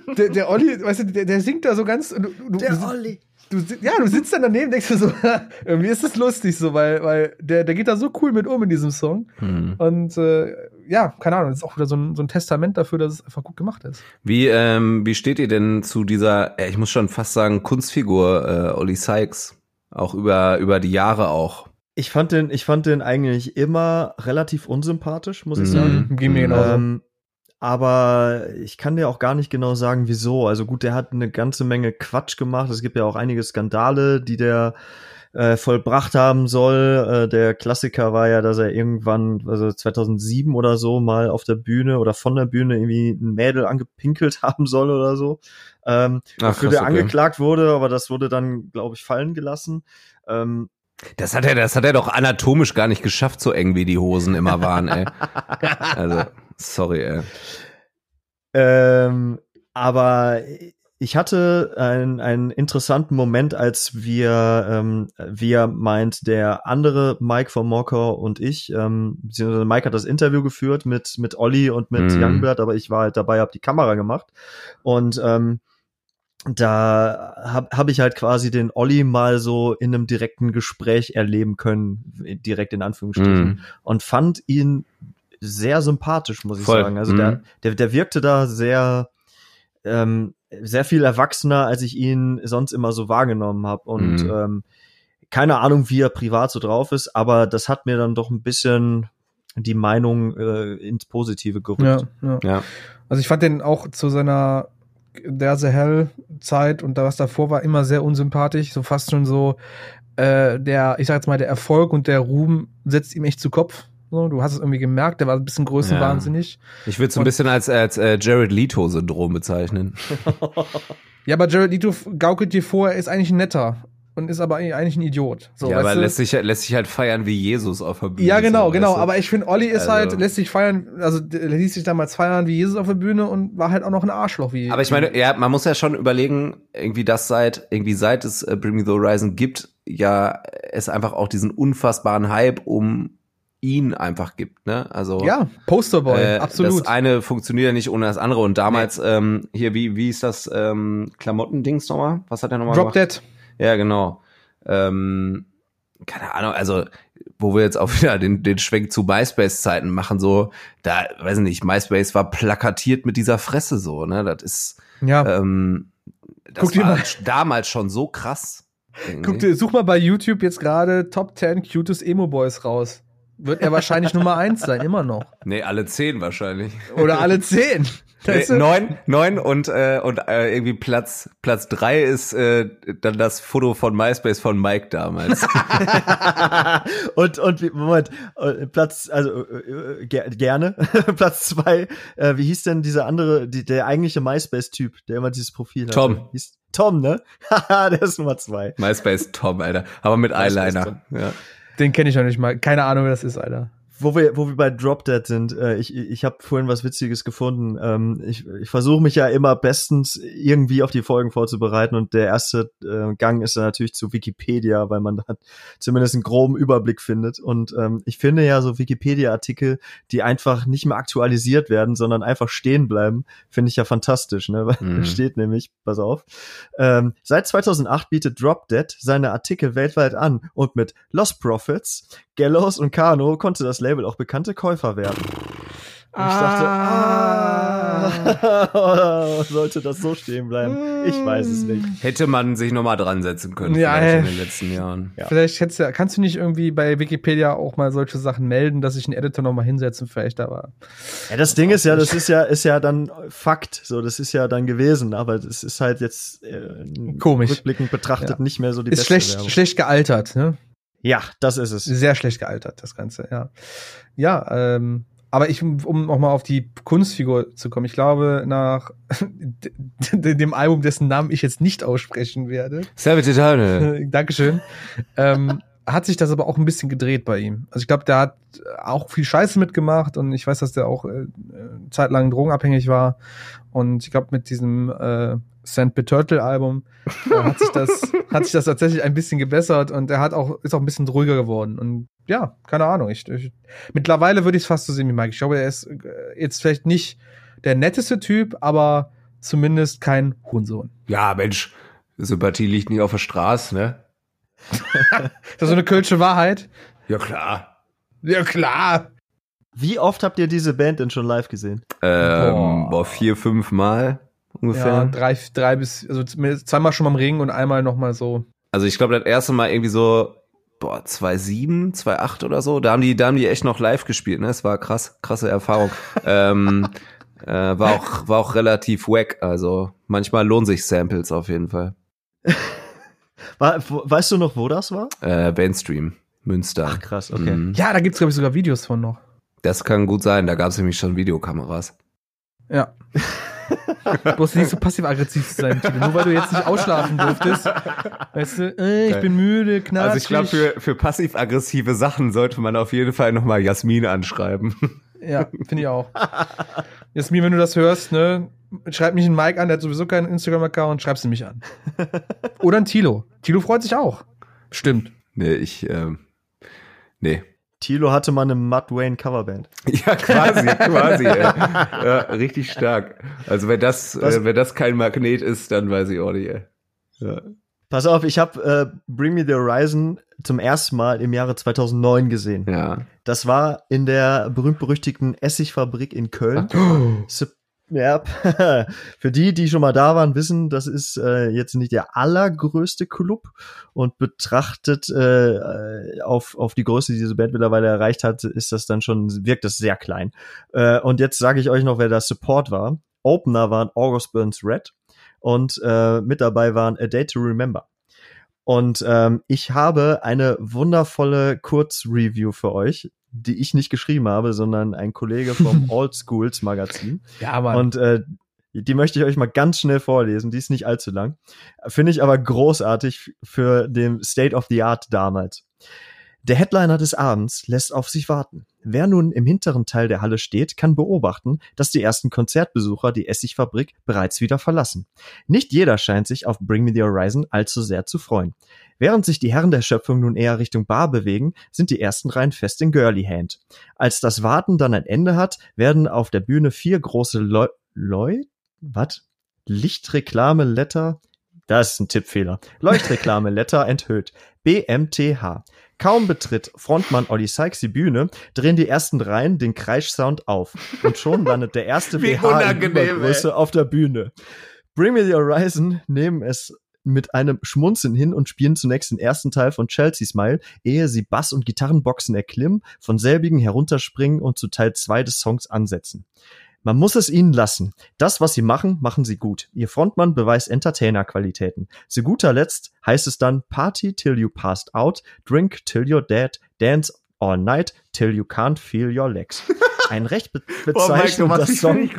<laughs> Der, der Olli, weißt du, der, der singt da so ganz. Du, du, der Olli du, ja, du sitzt dann daneben, denkst du so, <laughs> irgendwie ist das lustig so, weil, weil der, der geht da so cool mit um in diesem Song. Hm. Und äh, ja, keine Ahnung, das ist auch wieder so ein, so ein Testament dafür, dass es einfach gut gemacht ist. Wie, ähm, wie steht ihr denn zu dieser, ich muss schon fast sagen, Kunstfigur äh, Olli Sykes? Auch über, über die Jahre auch. Ich fand den, ich fand den eigentlich immer relativ unsympathisch, muss ich sagen. Mhm. Ging mir genauso. Ähm, aber ich kann dir auch gar nicht genau sagen, wieso. Also gut, der hat eine ganze Menge Quatsch gemacht. Es gibt ja auch einige Skandale, die der äh, vollbracht haben soll. Äh, der Klassiker war ja, dass er irgendwann, also 2007 oder so, mal auf der Bühne oder von der Bühne irgendwie ein Mädel angepinkelt <laughs> haben soll oder so. Ähm, Ach, dafür der okay. angeklagt wurde, aber das wurde dann, glaube ich, fallen gelassen. Ähm, das hat er, das hat er doch anatomisch gar nicht geschafft, so eng wie die Hosen immer waren, ey. <laughs> also. Sorry, ey. Ähm, aber ich hatte einen, einen interessanten Moment, als wir, ähm, wir meint, der andere Mike von Mocker und ich, ähm, Mike hat das Interview geführt mit, mit Olli und mit mhm. Youngblood, aber ich war halt dabei, habe die Kamera gemacht. Und ähm, da habe hab ich halt quasi den Olli mal so in einem direkten Gespräch erleben können, direkt in Anführungsstrichen, mm. und fand ihn sehr sympathisch, muss ich Voll. sagen. Also mm. der, der, der wirkte da sehr, ähm, sehr viel erwachsener, als ich ihn sonst immer so wahrgenommen habe. Und mm. ähm, keine Ahnung, wie er privat so drauf ist, aber das hat mir dann doch ein bisschen die Meinung äh, ins Positive gerückt. Ja, ja. ja. Also ich fand den auch zu seiner There's a Hell Zeit und da was davor war immer sehr unsympathisch, so fast schon so äh, der, ich sag jetzt mal, der Erfolg und der Ruhm setzt ihm echt zu Kopf. So, du hast es irgendwie gemerkt, der war ein bisschen größenwahnsinnig. Ja. Ich würde es ein bisschen als, als äh, Jared Leto-Syndrom bezeichnen. <laughs> ja, aber Jared Leto gaukelt dir vor, er ist eigentlich ein netter und ist aber eigentlich ein Idiot. So, ja, aber lässt sich, lässt sich halt feiern wie Jesus auf der Bühne. Ja, genau, so, genau. Aber ich finde, Olli ist also. halt, lässt sich feiern, also ließ sich damals feiern wie Jesus auf der Bühne und war halt auch noch ein Arschloch wie. Aber ich meine, ja, man muss ja schon überlegen, irgendwie das seit, irgendwie seit es äh, Bring Me the Horizon gibt, ja, es einfach auch diesen unfassbaren Hype um ihn einfach gibt, ne? Also ja, Posterboy, äh, absolut. Das eine funktioniert ja nicht ohne das andere und damals nee. ähm, hier wie wie ist das ähm, Klamottendings nochmal? Was hat er nochmal Drop gemacht? Dead. Ja, genau. Ähm, keine Ahnung, also wo wir jetzt auch <laughs> wieder den, den Schwenk zu MySpace-Zeiten machen, so, da, weiß ich nicht, MySpace war plakatiert mit dieser Fresse so, ne? Das ist ja. ähm, das Guck war damals schon so krass. Guck dir, such mal bei YouTube jetzt gerade Top 10 cutest Emo Boys raus. Wird er wahrscheinlich Nummer eins sein, immer noch. Nee, alle zehn wahrscheinlich. Oder alle <laughs> zehn. Nee, neun, neun und äh, und äh, irgendwie Platz Platz drei ist äh, dann das Foto von MySpace von Mike damals. <laughs> <laughs> und und Moment äh, Platz also äh, ger gerne. <laughs> Platz zwei äh, wie hieß denn dieser andere die, der eigentliche MySpace Typ der immer dieses Profil hat Tom. Hieß Tom ne? Der ist Nummer zwei. MySpace Tom Alter. Aber mit Eyeliner. Ja. Den kenne ich noch nicht mal. Keine Ahnung wer das ist Alter wo wir, wo wir bei Drop Dead sind, äh, ich, ich habe vorhin was Witziges gefunden. Ähm, ich ich versuche mich ja immer bestens irgendwie auf die Folgen vorzubereiten und der erste äh, Gang ist dann natürlich zu Wikipedia, weil man da zumindest einen groben Überblick findet. Und ähm, ich finde ja so Wikipedia-Artikel, die einfach nicht mehr aktualisiert werden, sondern einfach stehen bleiben, finde ich ja fantastisch. Ne? Weil mhm. <laughs> steht nämlich, pass auf, ähm, seit 2008 bietet Drop Dead seine Artikel weltweit an und mit Lost Profits, Gallows und Kano konnte das Label auch bekannte Käufer werden. Und ich dachte, ah, ah <laughs> sollte das so stehen bleiben? Ich weiß es nicht. Hätte man sich nochmal dran setzen können ja, vielleicht in den letzten Jahren. Ja. Vielleicht hättest du, kannst du nicht irgendwie bei Wikipedia auch mal solche Sachen melden, dass sich ein Editor nochmal hinsetzen vielleicht, aber. Ja, das Ding ist ja, das ist ja, ist ja dann Fakt, so, das ist ja dann gewesen, aber das ist halt jetzt äh, komisch. Rückblickend betrachtet ja. nicht mehr so die ist beste schlecht, Werbung. schlecht gealtert, ne? Ja, das ist es. Sehr schlecht gealtert, das Ganze, ja. Ja, ähm, aber ich, um nochmal auf die Kunstfigur zu kommen, ich glaube, nach <laughs> dem Album, dessen Namen ich jetzt nicht aussprechen werde. Savage Eternal. <laughs> Dankeschön. ähm, hat sich das aber auch ein bisschen gedreht bei ihm. Also ich glaube, der hat auch viel Scheiße mitgemacht und ich weiß, dass der auch äh, zeitlang drogenabhängig war. Und ich glaube, mit diesem äh, St. Turtle Album äh, hat sich das <laughs> hat sich das tatsächlich ein bisschen gebessert und er hat auch ist auch ein bisschen ruhiger geworden und ja, keine Ahnung. Ich, ich mittlerweile würde ich es fast so sehen wie Mike. Ich glaube, er ist äh, jetzt vielleicht nicht der netteste Typ, aber zumindest kein Hurensohn. Ja, Mensch, Sympathie liegt nicht auf der Straße, ne? <laughs> das ist so eine kölsche Wahrheit. Ja, klar. Ja, klar. Wie oft habt ihr diese Band denn schon live gesehen? Ähm, boah. boah vier, fünf Mal ungefähr. Ja, drei, drei bis, also zweimal schon mal im Ring und einmal nochmal so. Also ich glaube, das erste Mal irgendwie so, boah, 2,7, 2,8 oder so. Da haben die, da haben die echt noch live gespielt, ne? Es war krass, krasse Erfahrung. <laughs> ähm, äh, war auch, war auch relativ wack. Also manchmal lohnen sich Samples auf jeden Fall. <laughs> weißt du noch, wo das war? Äh, Mainstream, Münster. Ach krass, okay. Mhm. Ja, da gibt's glaube ich sogar Videos von noch. Das kann gut sein. Da gab's nämlich schon Videokameras. Ja. <laughs> <laughs> Du musst nicht so passiv-aggressiv sein, Tilo. Nur weil du jetzt nicht ausschlafen durftest. Weißt du, äh, ich bin müde, knatschig. Also ich glaube, für, für passiv-aggressive Sachen sollte man auf jeden Fall nochmal Jasmin anschreiben. Ja, finde ich auch. Jasmin, wenn du das hörst, ne, schreib mich einen Mike an, der hat sowieso keinen Instagram-Account, schreibst du mich an. Oder ein Tilo. Tilo freut sich auch. Stimmt. Nee, ich, ähm, nee. Tilo hatte mal eine Mud Wayne Coverband. <laughs> Ja, quasi, quasi. ja, richtig stark. Also wenn das, das äh, wenn das kein Magnet ist, dann weiß ich auch nicht. Ey. Ja. Pass auf, ich habe äh, Bring Me the Horizon zum ersten Mal im Jahre 2009 gesehen. Ja. Das war in der berühmt-berüchtigten Essigfabrik in Köln. Oh. Ja, <laughs> für die, die schon mal da waren, wissen, das ist äh, jetzt nicht der allergrößte Club und betrachtet äh, auf, auf die Größe, die diese Band mittlerweile erreicht hat, ist das dann schon, wirkt das sehr klein. Äh, und jetzt sage ich euch noch, wer der Support war. Opener waren August Burns Red und äh, mit dabei waren A Day to Remember. Und ähm, ich habe eine wundervolle Kurzreview für euch, die ich nicht geschrieben habe, sondern ein Kollege vom <laughs> Old Schools Magazin. Ja, Mann. Und äh, die möchte ich euch mal ganz schnell vorlesen. Die ist nicht allzu lang. Finde ich aber großartig für den State of the Art damals. Der Headliner des Abends lässt auf sich warten. Wer nun im hinteren Teil der Halle steht, kann beobachten, dass die ersten Konzertbesucher die Essigfabrik bereits wieder verlassen. Nicht jeder scheint sich auf Bring Me the Horizon allzu sehr zu freuen. Während sich die Herren der Schöpfung nun eher Richtung Bar bewegen, sind die ersten Reihen fest in Girly Hand. Als das Warten dann ein Ende hat, werden auf der Bühne vier große Leu... Leu... Was? Lichtreklame-Letter? Das ist ein Tippfehler. Leuchtreklame-Letter <laughs> enthüllt. BMTH. Kaum betritt Frontmann Olli Sykes die Bühne, drehen die ersten Reihen den Kreischsound auf. Und schon landet der erste <laughs> BH in Übergröße auf der Bühne. Bring Me the Horizon nehmen es mit einem Schmunzeln hin und spielen zunächst den ersten Teil von Chelsea Smile, ehe sie Bass- und Gitarrenboxen erklimmen, von selbigen herunterspringen und zu Teil 2 des Songs ansetzen. Man muss es ihnen lassen. Das, was sie machen, machen sie gut. Ihr Frontmann beweist Entertainer-Qualitäten. Zu guter Letzt heißt es dann Party till you passed out, drink till you're dead, dance all night till you can't feel your legs. Ein recht be <laughs> bezeichnender Song.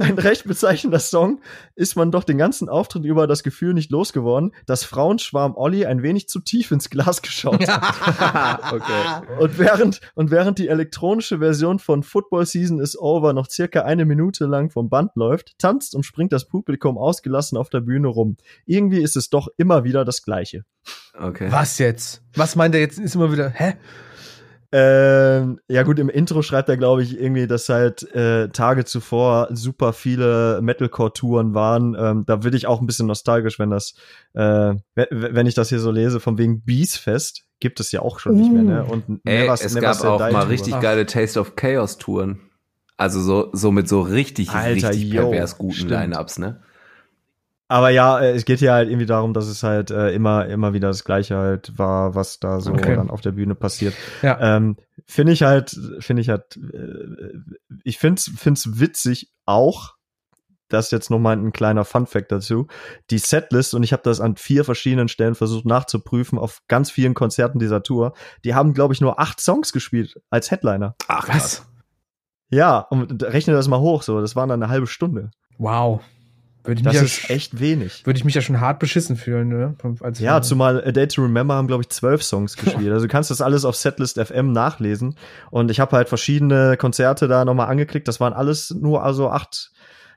Ein recht bezeichnender Song ist man doch den ganzen Auftritt über das Gefühl nicht losgeworden, dass Frauenschwarm Olli ein wenig zu tief ins Glas geschaut hat. <laughs> okay. Und während, und während die elektronische Version von Football Season is Over noch circa eine Minute lang vom Band läuft, tanzt und springt das Publikum ausgelassen auf der Bühne rum. Irgendwie ist es doch immer wieder das Gleiche. Okay. Was jetzt? Was meint er jetzt? Ist immer wieder, hä? Ähm, ja gut, im Intro schreibt er, glaube ich, irgendwie, dass halt äh, Tage zuvor super viele Metalcore-Touren waren. Ähm, da würde ich auch ein bisschen nostalgisch, wenn das, äh, wenn ich das hier so lese, von wegen Beastfest gibt es ja auch schon uh. nicht mehr, ne? Und Ey, Never, es Never gab auch mal Tour. richtig geile Taste of Chaos Touren. Also so, so mit so richtig, Alter, richtig pervers guten Lineups, ne? Aber ja, äh, es geht hier halt irgendwie darum, dass es halt äh, immer, immer wieder das Gleiche halt war, was da so okay. dann auf der Bühne passiert. Ja. Ähm, finde ich halt, finde ich halt, äh, ich find's, find's witzig auch, das jetzt nochmal ein kleiner Fun Fact dazu. Die Setlist, und ich habe das an vier verschiedenen Stellen versucht nachzuprüfen, auf ganz vielen Konzerten dieser Tour, die haben, glaube ich, nur acht Songs gespielt als Headliner. Ach, was? Ja, und rechne das mal hoch, so, das waren dann eine halbe Stunde. Wow. Würde ich das mich ist ja, echt wenig. Würde ich mich ja schon hart beschissen fühlen, ne? Als ja, zumal A Day to Remember haben, glaube ich, zwölf Songs gespielt. also du kannst das alles auf Setlist FM nachlesen. Und ich habe halt verschiedene Konzerte da nochmal angeklickt. Das waren alles nur also acht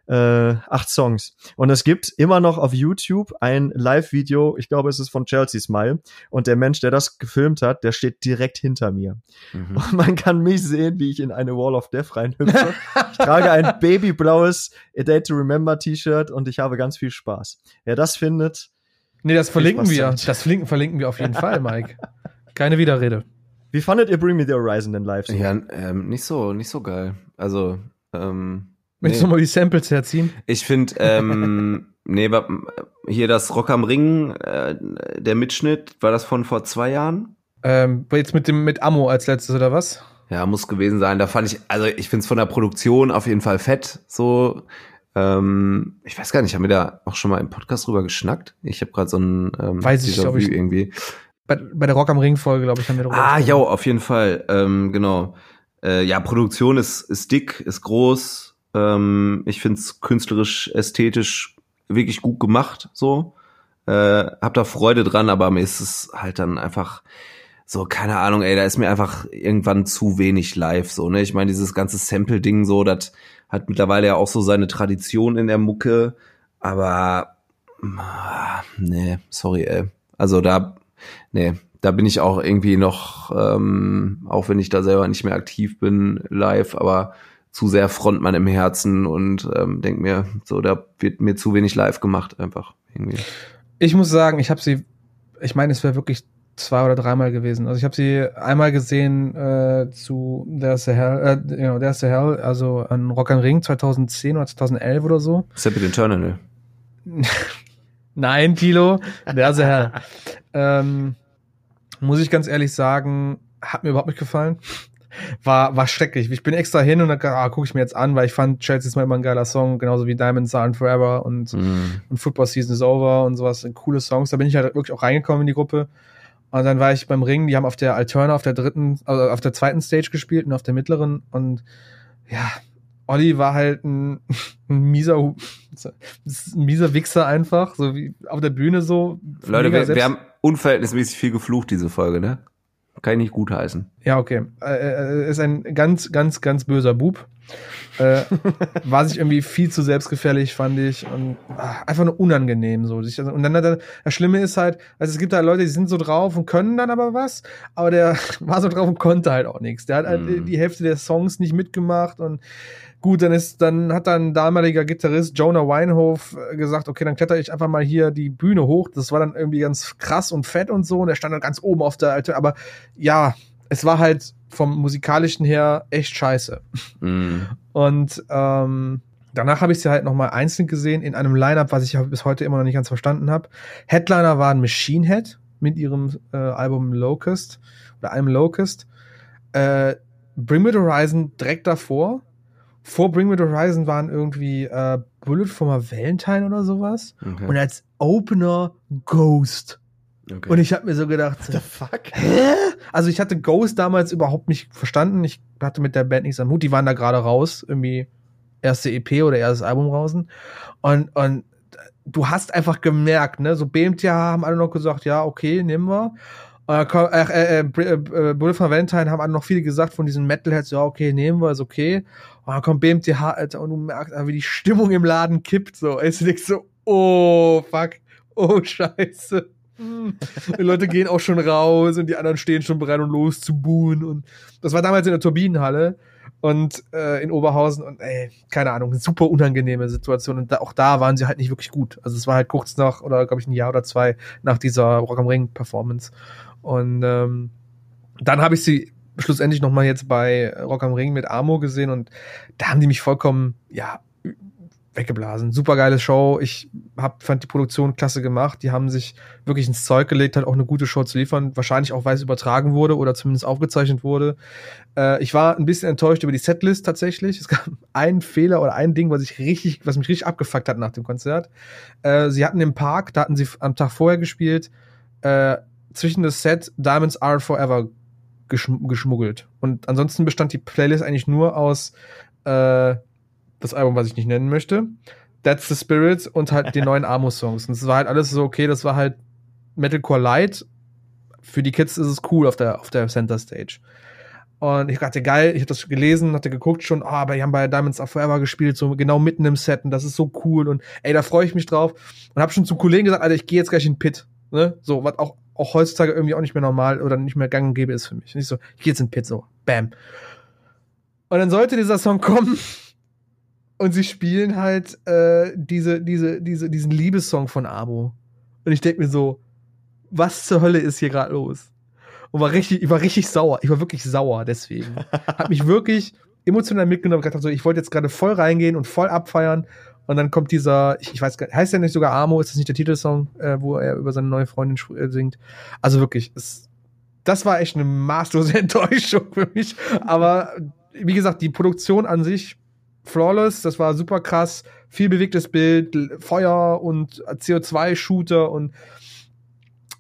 äh, acht Songs. Und es gibt immer noch auf YouTube ein Live-Video, ich glaube, es ist von Chelsea Smile. Und der Mensch, der das gefilmt hat, der steht direkt hinter mir. Mhm. Und man kann mich sehen, wie ich in eine Wall of Death reinhüpfe. ich trage ein <laughs> babyblaues A Day to Remember T-Shirt und ich habe ganz viel Spaß. Wer das findet. Nee, das verlinken wir. Das verlinken, verlinken wir auf jeden Fall, Mike. Keine Widerrede. Wie fandet ihr Bring Me the Horizon denn live? So? Ja, ähm, nicht so, nicht so geil. Also, ähm, Möchtest nee. du mal die Samples herziehen? Ich finde, ähm, <laughs> nee, hier das Rock am Ring, äh, der Mitschnitt, war das von vor zwei Jahren? Ähm, jetzt mit dem mit Ammo als letztes oder was? Ja, muss gewesen sein. Da fand ich, also ich finde es von der Produktion auf jeden Fall fett. So, ähm, ich weiß gar nicht, haben wir da auch schon mal im Podcast drüber geschnackt? Ich habe gerade so ein ähm, weiß ich, glaube ich irgendwie. Bei, bei der Rock am Ring Folge, glaube ich, haben wir darüber Ah, ja, auf jeden Fall. Ähm, genau. Äh, ja, Produktion ist ist dick, ist groß ähm, ich finde es künstlerisch, ästhetisch wirklich gut gemacht, so. Äh, hab da Freude dran, aber mir ist es halt dann einfach so, keine Ahnung, ey, da ist mir einfach irgendwann zu wenig live, so, ne? Ich meine, dieses ganze Sample-Ding so, das hat mittlerweile ja auch so seine Tradition in der Mucke, aber, ah, nee, sorry, ey. Also da, nee, da bin ich auch irgendwie noch, ähm, auch wenn ich da selber nicht mehr aktiv bin, live, aber zu sehr Frontmann im Herzen und ähm, denke mir, so, da wird mir zu wenig live gemacht, einfach irgendwie. Ich muss sagen, ich habe sie, ich meine, es wäre wirklich zwei oder dreimal gewesen. Also ich habe sie einmal gesehen äh, zu der Sahel, äh, you know, der Sahel, also an Rock am Ring 2010 oder 2011 oder so. Separate Internal. <laughs> Nein, Tilo, der Sahel. <laughs> ähm, muss ich ganz ehrlich sagen, hat mir überhaupt nicht gefallen. War, war schrecklich. Ich bin extra hin und dann ah, gucke ich mir jetzt an, weil ich fand Chelsea ist mal immer ein geiler Song, genauso wie Diamonds Are Forever und, mm. und Football Season is Over und sowas. Coole Songs. Da bin ich halt wirklich auch reingekommen in die Gruppe. Und dann war ich beim Ring, die haben auf der Alterna auf der dritten, also auf der zweiten Stage gespielt und auf der mittleren. Und ja, Olli war halt ein, <laughs> ein mieser, ein mieser Wichser einfach, so wie auf der Bühne so. Leute, wir, wir haben unverhältnismäßig viel geflucht, diese Folge, ne? Kann ich nicht gut heißen. Ja, okay. Äh, äh, ist ein ganz, ganz, ganz böser Bub. äh, <laughs> war sich irgendwie viel zu selbstgefällig, fand ich. Und ach, einfach nur unangenehm so. Und dann das Schlimme ist halt, also es gibt halt Leute, die sind so drauf und können dann aber was, aber der <laughs> war so drauf und konnte halt auch nichts. Der hat halt mm. die Hälfte der Songs nicht mitgemacht und Gut, dann ist, dann hat dann damaliger Gitarrist Jonah Weinhof äh, gesagt, okay, dann kletter ich einfach mal hier die Bühne hoch. Das war dann irgendwie ganz krass und fett und so. Und er stand dann ganz oben auf der Alte. Aber ja, es war halt vom musikalischen her echt scheiße. Mm. Und ähm, danach habe ich sie halt nochmal einzeln gesehen in einem Lineup, was ich bis heute immer noch nicht ganz verstanden habe. Headliner waren Machine Head mit ihrem äh, Album Locust oder einem Locust. Äh, Bring Me the Horizon direkt davor vor Bring Me the Horizon waren irgendwie äh, Bullet for my Valentine oder sowas. Okay. Und als Opener Ghost. Okay. Und ich habe mir so gedacht, What the fuck? Hä? Also ich hatte Ghost damals überhaupt nicht verstanden. Ich hatte mit der Band nichts am Hut. Die waren da gerade raus, irgendwie erste EP oder erstes Album draußen. Und, und du hast einfach gemerkt, ne, so BMTH haben alle noch gesagt, ja, okay, nehmen wir. Äh, äh, äh, äh, Bullet for Valentine haben noch viele gesagt von diesen Metalheads, ja, okay, nehmen wir, ist okay. Und dann kommt BMTH, Alter, und du merkst, wie die Stimmung im Laden kippt, so. Es denkst so, oh, fuck, oh, <laughs> scheiße. Die Leute gehen auch schon raus und die anderen stehen schon bereit, um los zu buhen. Und das war damals in der Turbinenhalle und äh, in Oberhausen und ey, keine Ahnung, super unangenehme Situation. Und da, auch da waren sie halt nicht wirklich gut. Also es war halt kurz nach, oder glaube ich, ein Jahr oder zwei nach dieser Rock am Ring Performance. Und ähm, dann habe ich sie schlussendlich noch mal jetzt bei Rock am Ring mit Amo gesehen und da haben die mich vollkommen, ja, weggeblasen. Super geile Show. Ich hab, fand die Produktion klasse gemacht. Die haben sich wirklich ins Zeug gelegt, halt auch eine gute Show zu liefern. Wahrscheinlich auch, weil es übertragen wurde oder zumindest aufgezeichnet wurde. Äh, ich war ein bisschen enttäuscht über die Setlist tatsächlich. Es gab <laughs> einen Fehler oder ein Ding, was ich richtig, was mich richtig abgefuckt hat nach dem Konzert. Äh, sie hatten im Park, da hatten sie am Tag vorher gespielt, äh, zwischen das Set Diamonds Are Forever geschm geschmuggelt. Und ansonsten bestand die Playlist eigentlich nur aus äh, das Album, was ich nicht nennen möchte, That's the Spirit und halt die neuen <laughs> Amo-Songs. Und es war halt alles so, okay, das war halt Metalcore Light. Für die Kids ist es cool auf der, auf der Center Stage. Und ich dachte, geil, ich habe das gelesen, hatte geguckt schon, ah, aber die haben bei Diamonds of Forever gespielt, so genau mitten im Set und das ist so cool und ey, da freue ich mich drauf. Und habe schon zu Kollegen gesagt, Alter, ich gehe jetzt gleich in den Pit. Ne? So, was auch auch heutzutage irgendwie auch nicht mehr normal oder nicht mehr gang und gäbe ist für mich. Nicht so, ich gehe jetzt in so, bam. Und dann sollte dieser Song kommen und sie spielen halt äh, diese, diese, diese, diesen Liebessong von Abo. Und ich denke mir so, was zur Hölle ist hier gerade los? Und war richtig, ich war richtig sauer. Ich war wirklich sauer deswegen. <laughs> Hat mich wirklich emotional mitgenommen. Ich, so, ich wollte jetzt gerade voll reingehen und voll abfeiern. Und dann kommt dieser, ich, ich weiß gar nicht, heißt der nicht sogar Amo? Ist das nicht der Titelsong, äh, wo er über seine neue Freundin äh, singt? Also wirklich, es, das war echt eine maßlose <laughs> Enttäuschung für mich. Aber wie gesagt, die Produktion an sich, flawless, das war super krass. Viel bewegtes Bild, Feuer und CO2-Shooter und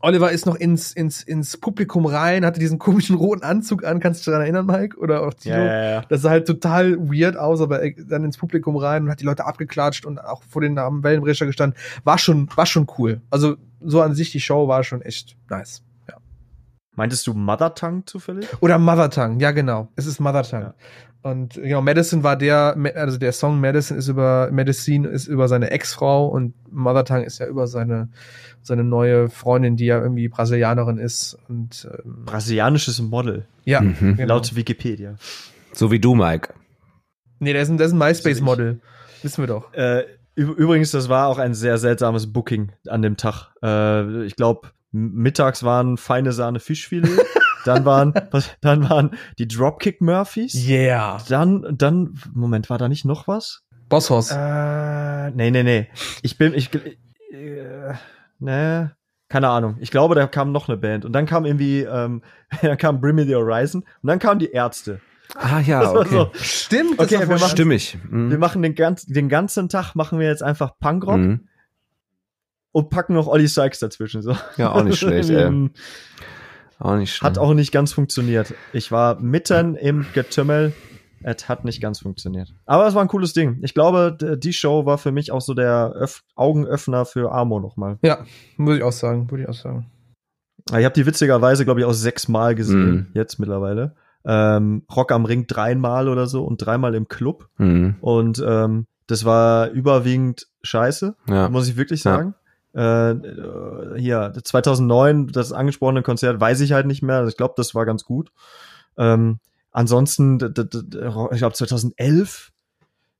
Oliver ist noch ins, ins, ins Publikum rein, hatte diesen komischen roten Anzug an, kannst du dich daran erinnern, Mike? Oder auch Tino? Ja, ja, ja. Das sah halt total weird aus, aber dann ins Publikum rein und hat die Leute abgeklatscht und auch vor den Namen Wellenbrecher gestanden. War schon, war schon cool. Also so an sich die Show war schon echt nice. Meintest du Mother Tongue zufällig? Oder Mother Tongue, ja genau. Es ist Mother Tongue. Ja. Und genau, Madison war der, also der Song Madison ist über, Medicine ist über seine Ex-Frau und Mother Tongue ist ja über seine, seine neue Freundin, die ja irgendwie Brasilianerin ist und, ähm, Brasilianisches Model. Ja, mhm. genau. laut Wikipedia. So wie du, Mike. Nee, der ist ein, der ist ein MySpace-Model. Wissen wir doch. Äh, übrigens, das war auch ein sehr seltsames Booking an dem Tag. Äh, ich glaube, mittags waren feine Sahne Fischfilet. dann waren, <laughs> dann waren die Dropkick Murphys. Yeah. Dann, dann, Moment, war da nicht noch was? Bosshaus. Äh, nee, nee, nee. Ich bin, ich, äh, ne, keine Ahnung. Ich glaube, da kam noch eine Band. Und dann kam irgendwie, ähm, <laughs> dann kam Bring Me the Horizon. Und dann kamen die Ärzte. Ah ja, <laughs> okay. So. Stimmt. Okay, wir machen, stimmig. Mhm. Wir machen den, ganz, den ganzen Tag machen wir jetzt einfach Punkrock. Mhm und packen noch Olli Sykes dazwischen. So. Ja, auch nicht schlecht, ey. <laughs> Auch nicht schlecht. Hat auch nicht ganz funktioniert. Ich war mitten im Getümmel. Es hat nicht ganz funktioniert. Aber es war ein cooles Ding. Ich glaube, die Show war für mich auch so der Öff Augenöffner für Amo nochmal. Ja, muss ich auch sagen. Würde ich auch sagen. Ich habe die witzigerweise, glaube ich, auch sechsmal gesehen, mm. jetzt mittlerweile. Ähm, Rock am Ring dreimal oder so und dreimal im Club. Mm. Und ähm, das war überwiegend scheiße, ja. muss ich wirklich sagen. Ja. Äh, hier 2009 das angesprochene Konzert weiß ich halt nicht mehr. Also ich glaube, das war ganz gut. Ähm, ansonsten, ich glaube 2011,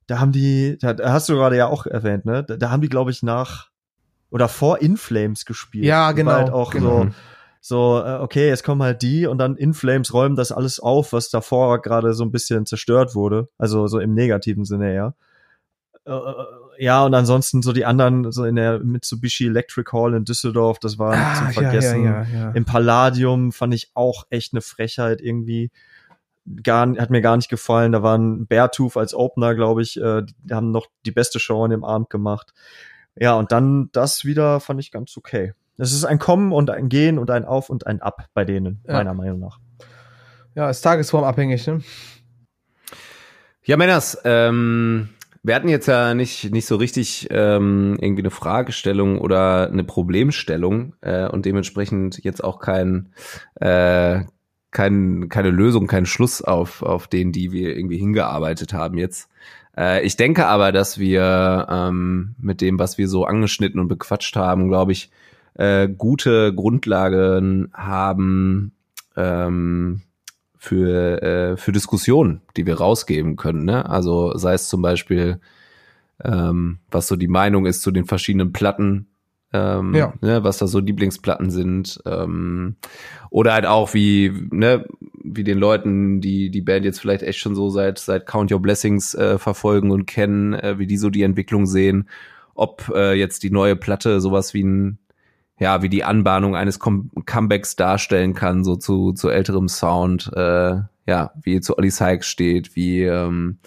da haben die, da hast du gerade ja auch erwähnt, ne? Da, da haben die, glaube ich, nach oder vor In Flames gespielt. Ja, genau. Halt auch genau. so, so, äh, okay, jetzt kommen halt die und dann In Flames räumen das alles auf, was davor gerade so ein bisschen zerstört wurde. Also so im negativen Sinne, ja. Ja, und ansonsten so die anderen, so in der Mitsubishi Electric Hall in Düsseldorf, das war ah, zum Vergessen. Ja, ja, ja, Im Palladium fand ich auch echt eine Frechheit irgendwie. Gar, hat mir gar nicht gefallen. Da waren Beartooth als Opener, glaube ich. Äh, die haben noch die beste Show an dem Abend gemacht. Ja, und dann das wieder fand ich ganz okay. Es ist ein Kommen und ein Gehen und ein Auf und ein Ab bei denen, meiner Meinung nach. Ja, ist tagesformabhängig, ne? Ja, Männers, ähm, wir hatten jetzt ja nicht, nicht so richtig ähm, irgendwie eine Fragestellung oder eine Problemstellung äh, und dementsprechend jetzt auch kein, äh, kein, keine Lösung, kein Schluss auf, auf den, die wir irgendwie hingearbeitet haben jetzt. Äh, ich denke aber, dass wir ähm, mit dem, was wir so angeschnitten und bequatscht haben, glaube ich, äh, gute Grundlagen haben, ähm, für, äh, für Diskussionen, die wir rausgeben können. Ne? Also sei es zum Beispiel, ähm, was so die Meinung ist zu den verschiedenen Platten, ähm, ja. ne, was da so Lieblingsplatten sind. Ähm, oder halt auch wie, ne, wie den Leuten, die die Band jetzt vielleicht echt schon so seit, seit Count Your Blessings äh, verfolgen und kennen, äh, wie die so die Entwicklung sehen. Ob äh, jetzt die neue Platte sowas wie ein ja, wie die Anbahnung eines Com Comebacks darstellen kann, so zu, zu älterem Sound, äh, ja, wie zu Ollie Sykes steht, wie, ähm,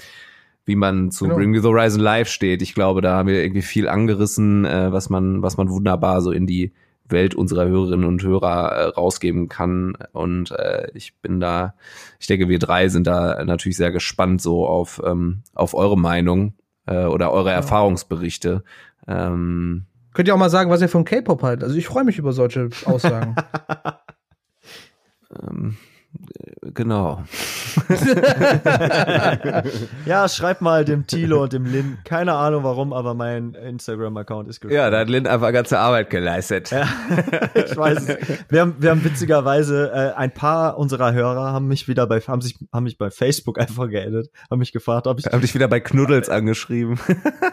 wie man zu genau. Bring Me the Horizon Live steht. Ich glaube, da haben wir irgendwie viel angerissen, äh, was man, was man wunderbar so in die Welt unserer Hörerinnen und Hörer äh, rausgeben kann. Und äh, ich bin da, ich denke, wir drei sind da natürlich sehr gespannt so auf, ähm, auf eure Meinung äh, oder eure ja. Erfahrungsberichte. Ähm, Könnt ihr auch mal sagen, was ihr von K-Pop haltet. Also ich freue mich über solche Aussagen. <laughs> ähm, genau. <laughs> ja, schreib mal dem Tilo und dem Lin. Keine Ahnung warum, aber mein Instagram-Account ist gesperrt. Ja, da hat Lin einfach ganze Arbeit geleistet. Ja, <laughs> ich weiß es. Wir haben, wir haben witzigerweise, äh, ein paar unserer Hörer haben mich wieder bei, haben sich, haben mich bei Facebook einfach geedit, haben mich gefragt, ob ich. Haben dich wieder bei Knuddels angeschrieben.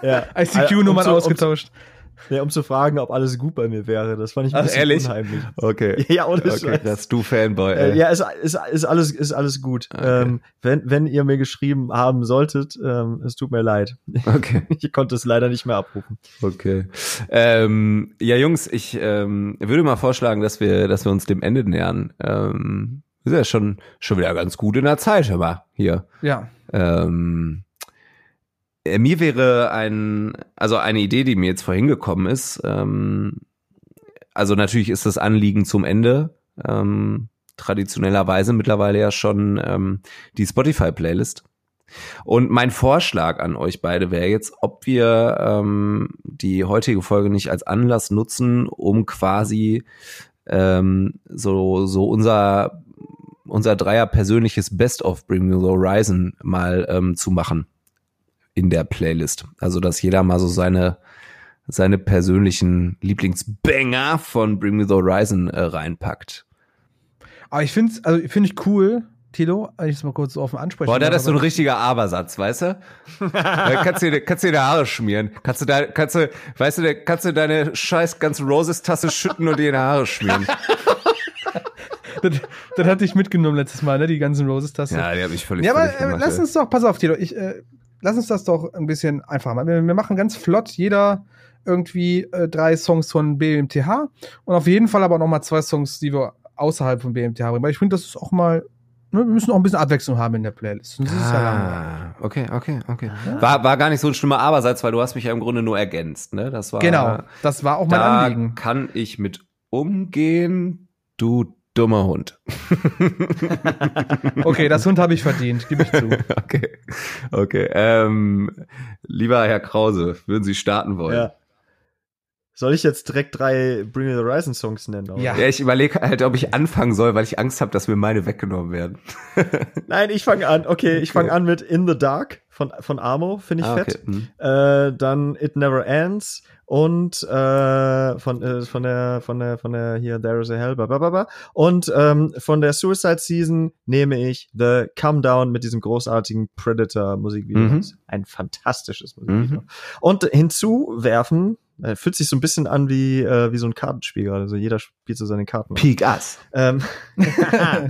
ja. ICQ-Nummern um ausgetauscht. Um, ja, um zu fragen, ob alles gut bei mir wäre. Das fand ich ein Ach, bisschen ehrlich? unheimlich. Okay. <laughs> Ja, ohne okay, Scheiß. Das du Fanboy. Äh, ja, ist, ist, ist alles ist alles gut. Okay. Ähm, wenn wenn ihr mir geschrieben haben solltet, ähm, es tut mir leid. Okay. <laughs> Ich konnte es leider nicht mehr abrufen. Okay. Ähm, ja, Jungs, ich ähm, würde mal vorschlagen, dass wir dass wir uns dem Ende nähern. Ähm, ist ja schon schon wieder ganz gut in der Zeit, aber hier. Ja. Ähm, äh, mir wäre ein, also eine Idee, die mir jetzt vorhin gekommen ist, ähm, also natürlich ist das Anliegen zum Ende, ähm, traditionellerweise mittlerweile ja schon ähm, die Spotify-Playlist. Und mein Vorschlag an euch beide wäre jetzt, ob wir ähm, die heutige Folge nicht als Anlass nutzen, um quasi ähm, so, so unser, unser Dreier persönliches Best of Bring Me the Horizon mal ähm, zu machen in der Playlist. Also, dass jeder mal so seine, seine persönlichen Lieblingsbanger von Bring Me the Horizon äh, reinpackt. Aber ich finde also finde ich cool, Tilo, wenn ich es mal kurz so offen ansprechen Boah, das ist so ein richtiger Abersatz, weißt du? kannst du dir, kannst dir die Haare schmieren. Kannst du da, kannst du, weißt du, kannst du deine scheiß ganze Roses-Tasse schütten und dir in die Haare schmieren. <laughs> das, das hatte ich mitgenommen letztes Mal, ne, die ganzen Roses-Tasse. Ja, die habe ich völlig Ja, aber äh, lass uns doch, pass auf, Tilo, ich, äh, lass uns das doch ein bisschen einfacher machen. Wir, wir machen ganz flott jeder irgendwie äh, drei Songs von BMTH und auf jeden Fall aber noch mal zwei Songs, die wir außerhalb von BMTH bringen. Weil ich finde, das ist auch mal ne, wir müssen auch ein bisschen Abwechslung haben in der Playlist. ah, ja okay, okay, okay. War, war gar nicht so ein schlimmer Aberseits, weil du hast mich ja im Grunde nur ergänzt, ne? Das war, genau, das war auch mein da Anliegen. kann ich mit umgehen, du dummer Hund. <laughs> okay, das Hund habe ich verdient, gebe ich zu. <laughs> okay, okay. Ähm, lieber Herr Krause, würden Sie starten wollen? Ja. Soll ich jetzt direkt drei Bring Me the Horizon Songs nennen? Ja. ja, ich überlege halt, ob ich anfangen soll, weil ich Angst habe, dass mir meine weggenommen werden. <laughs> Nein, ich fange an. Okay, okay. ich fange an mit In the Dark von, von Amo, finde ich ah, fett. Okay. Mhm. Äh, dann It Never Ends und äh, von, äh, von der von der von der hier There is a Hell blablabla. und ähm, von der Suicide Season nehme ich The Come Down mit diesem großartigen Predator Musikvideo. Mhm. Ein fantastisches Musikvideo. Mhm. Und hinzuwerfen äh, fühlt sich so ein bisschen an wie, äh, wie so ein Kartenspiel gerade. Also jeder spielt so seine Karten. Peak Us. Ähm, <laughs> <laughs>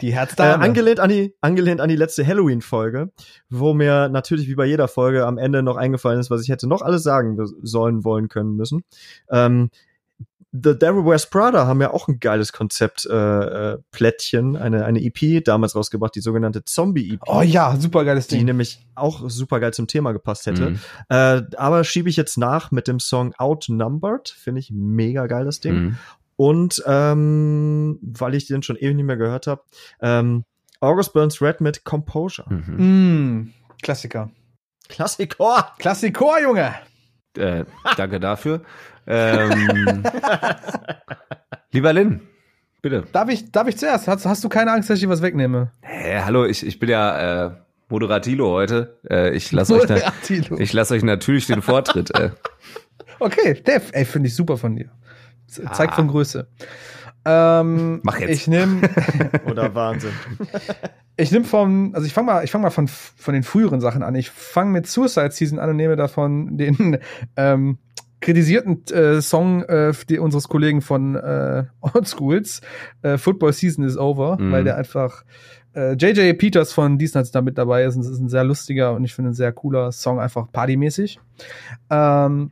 die Herzdame. Äh, angelehnt, an die, angelehnt an die letzte Halloween-Folge, wo mir natürlich wie bei jeder Folge am Ende noch eingefallen ist, was ich hätte noch alles sagen sollen, wollen, können müssen. Ähm, The Devil Wears Prada haben ja auch ein geiles Konzept äh, äh, Plättchen, eine eine EP damals rausgebracht, die sogenannte Zombie EP. Oh ja, super geiles Ding. Die nämlich auch super geil zum Thema gepasst hätte. Mhm. Äh, aber schiebe ich jetzt nach mit dem Song Outnumbered, finde ich mega geil das Ding. Mhm. Und ähm, weil ich den schon ewig nicht mehr gehört habe, ähm, August Burns Red mit Composure. Mhm. Mm, Klassiker. Klassiker. Klassiker, Junge. Äh, danke dafür. Ähm, <laughs> lieber Lin, bitte. Darf ich, darf ich zuerst? Hast, hast du keine Angst, dass ich was wegnehme? Hä, hallo, ich, ich bin ja äh, Moderatilo heute. Äh, ich lasse euch, ich lass euch natürlich den Vortritt. Äh. Okay, Dave, ey, finde ich super von dir. Zeigt ah. von Größe. Ähm, Mach jetzt. Ich nehme <laughs> oder Wahnsinn. ich nehme vom, also ich fange mal, ich fange mal von von den früheren Sachen an. Ich fange mit Suicide Season an und nehme davon den <laughs> ähm, kritisierten äh, Song äh, die, unseres Kollegen von äh, Old Schools, äh, Football Season is Over, mhm. weil der einfach äh, JJ Peters von Diesnats da mit dabei ist. Und es ist ein sehr lustiger und ich finde ein sehr cooler Song, einfach partymäßig. Ähm,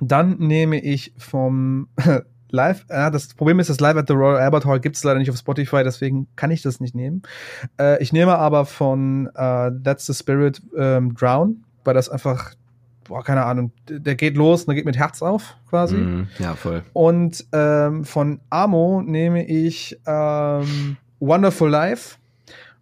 dann nehme ich vom <laughs> Live, äh, das Problem ist, das Live at the Royal Albert Hall gibt es leider nicht auf Spotify, deswegen kann ich das nicht nehmen. Äh, ich nehme aber von äh, That's the Spirit ähm, Drown, weil das einfach boah, keine Ahnung, der geht los und der geht mit Herz auf, quasi. Mm, ja, voll. Und ähm, von Amo nehme ich ähm, Wonderful Life,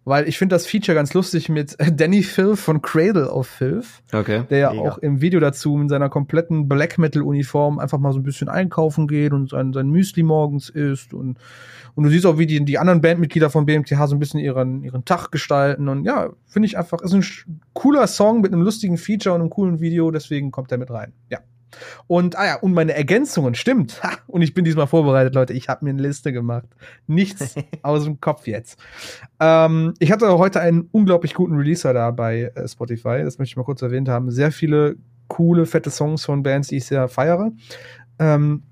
weil ich finde das Feature ganz lustig mit <laughs> Danny Filth von Cradle of Filth, okay. der ja auch im Video dazu in seiner kompletten Black Metal Uniform einfach mal so ein bisschen einkaufen geht und sein, sein Müsli morgens isst und und du siehst auch, wie die, die anderen Bandmitglieder von BMTH so ein bisschen ihren, ihren Tag gestalten. Und ja, finde ich einfach, ist ein cooler Song mit einem lustigen Feature und einem coolen Video, deswegen kommt er mit rein. Ja. Und, ah ja, und meine Ergänzungen, stimmt. Ha, und ich bin diesmal vorbereitet, Leute. Ich habe mir eine Liste gemacht. Nichts <laughs> aus dem Kopf jetzt. Ähm, ich hatte heute einen unglaublich guten Releaser da bei äh, Spotify. Das möchte ich mal kurz erwähnt haben. Sehr viele coole, fette Songs von Bands, die ich sehr feiere. Ähm,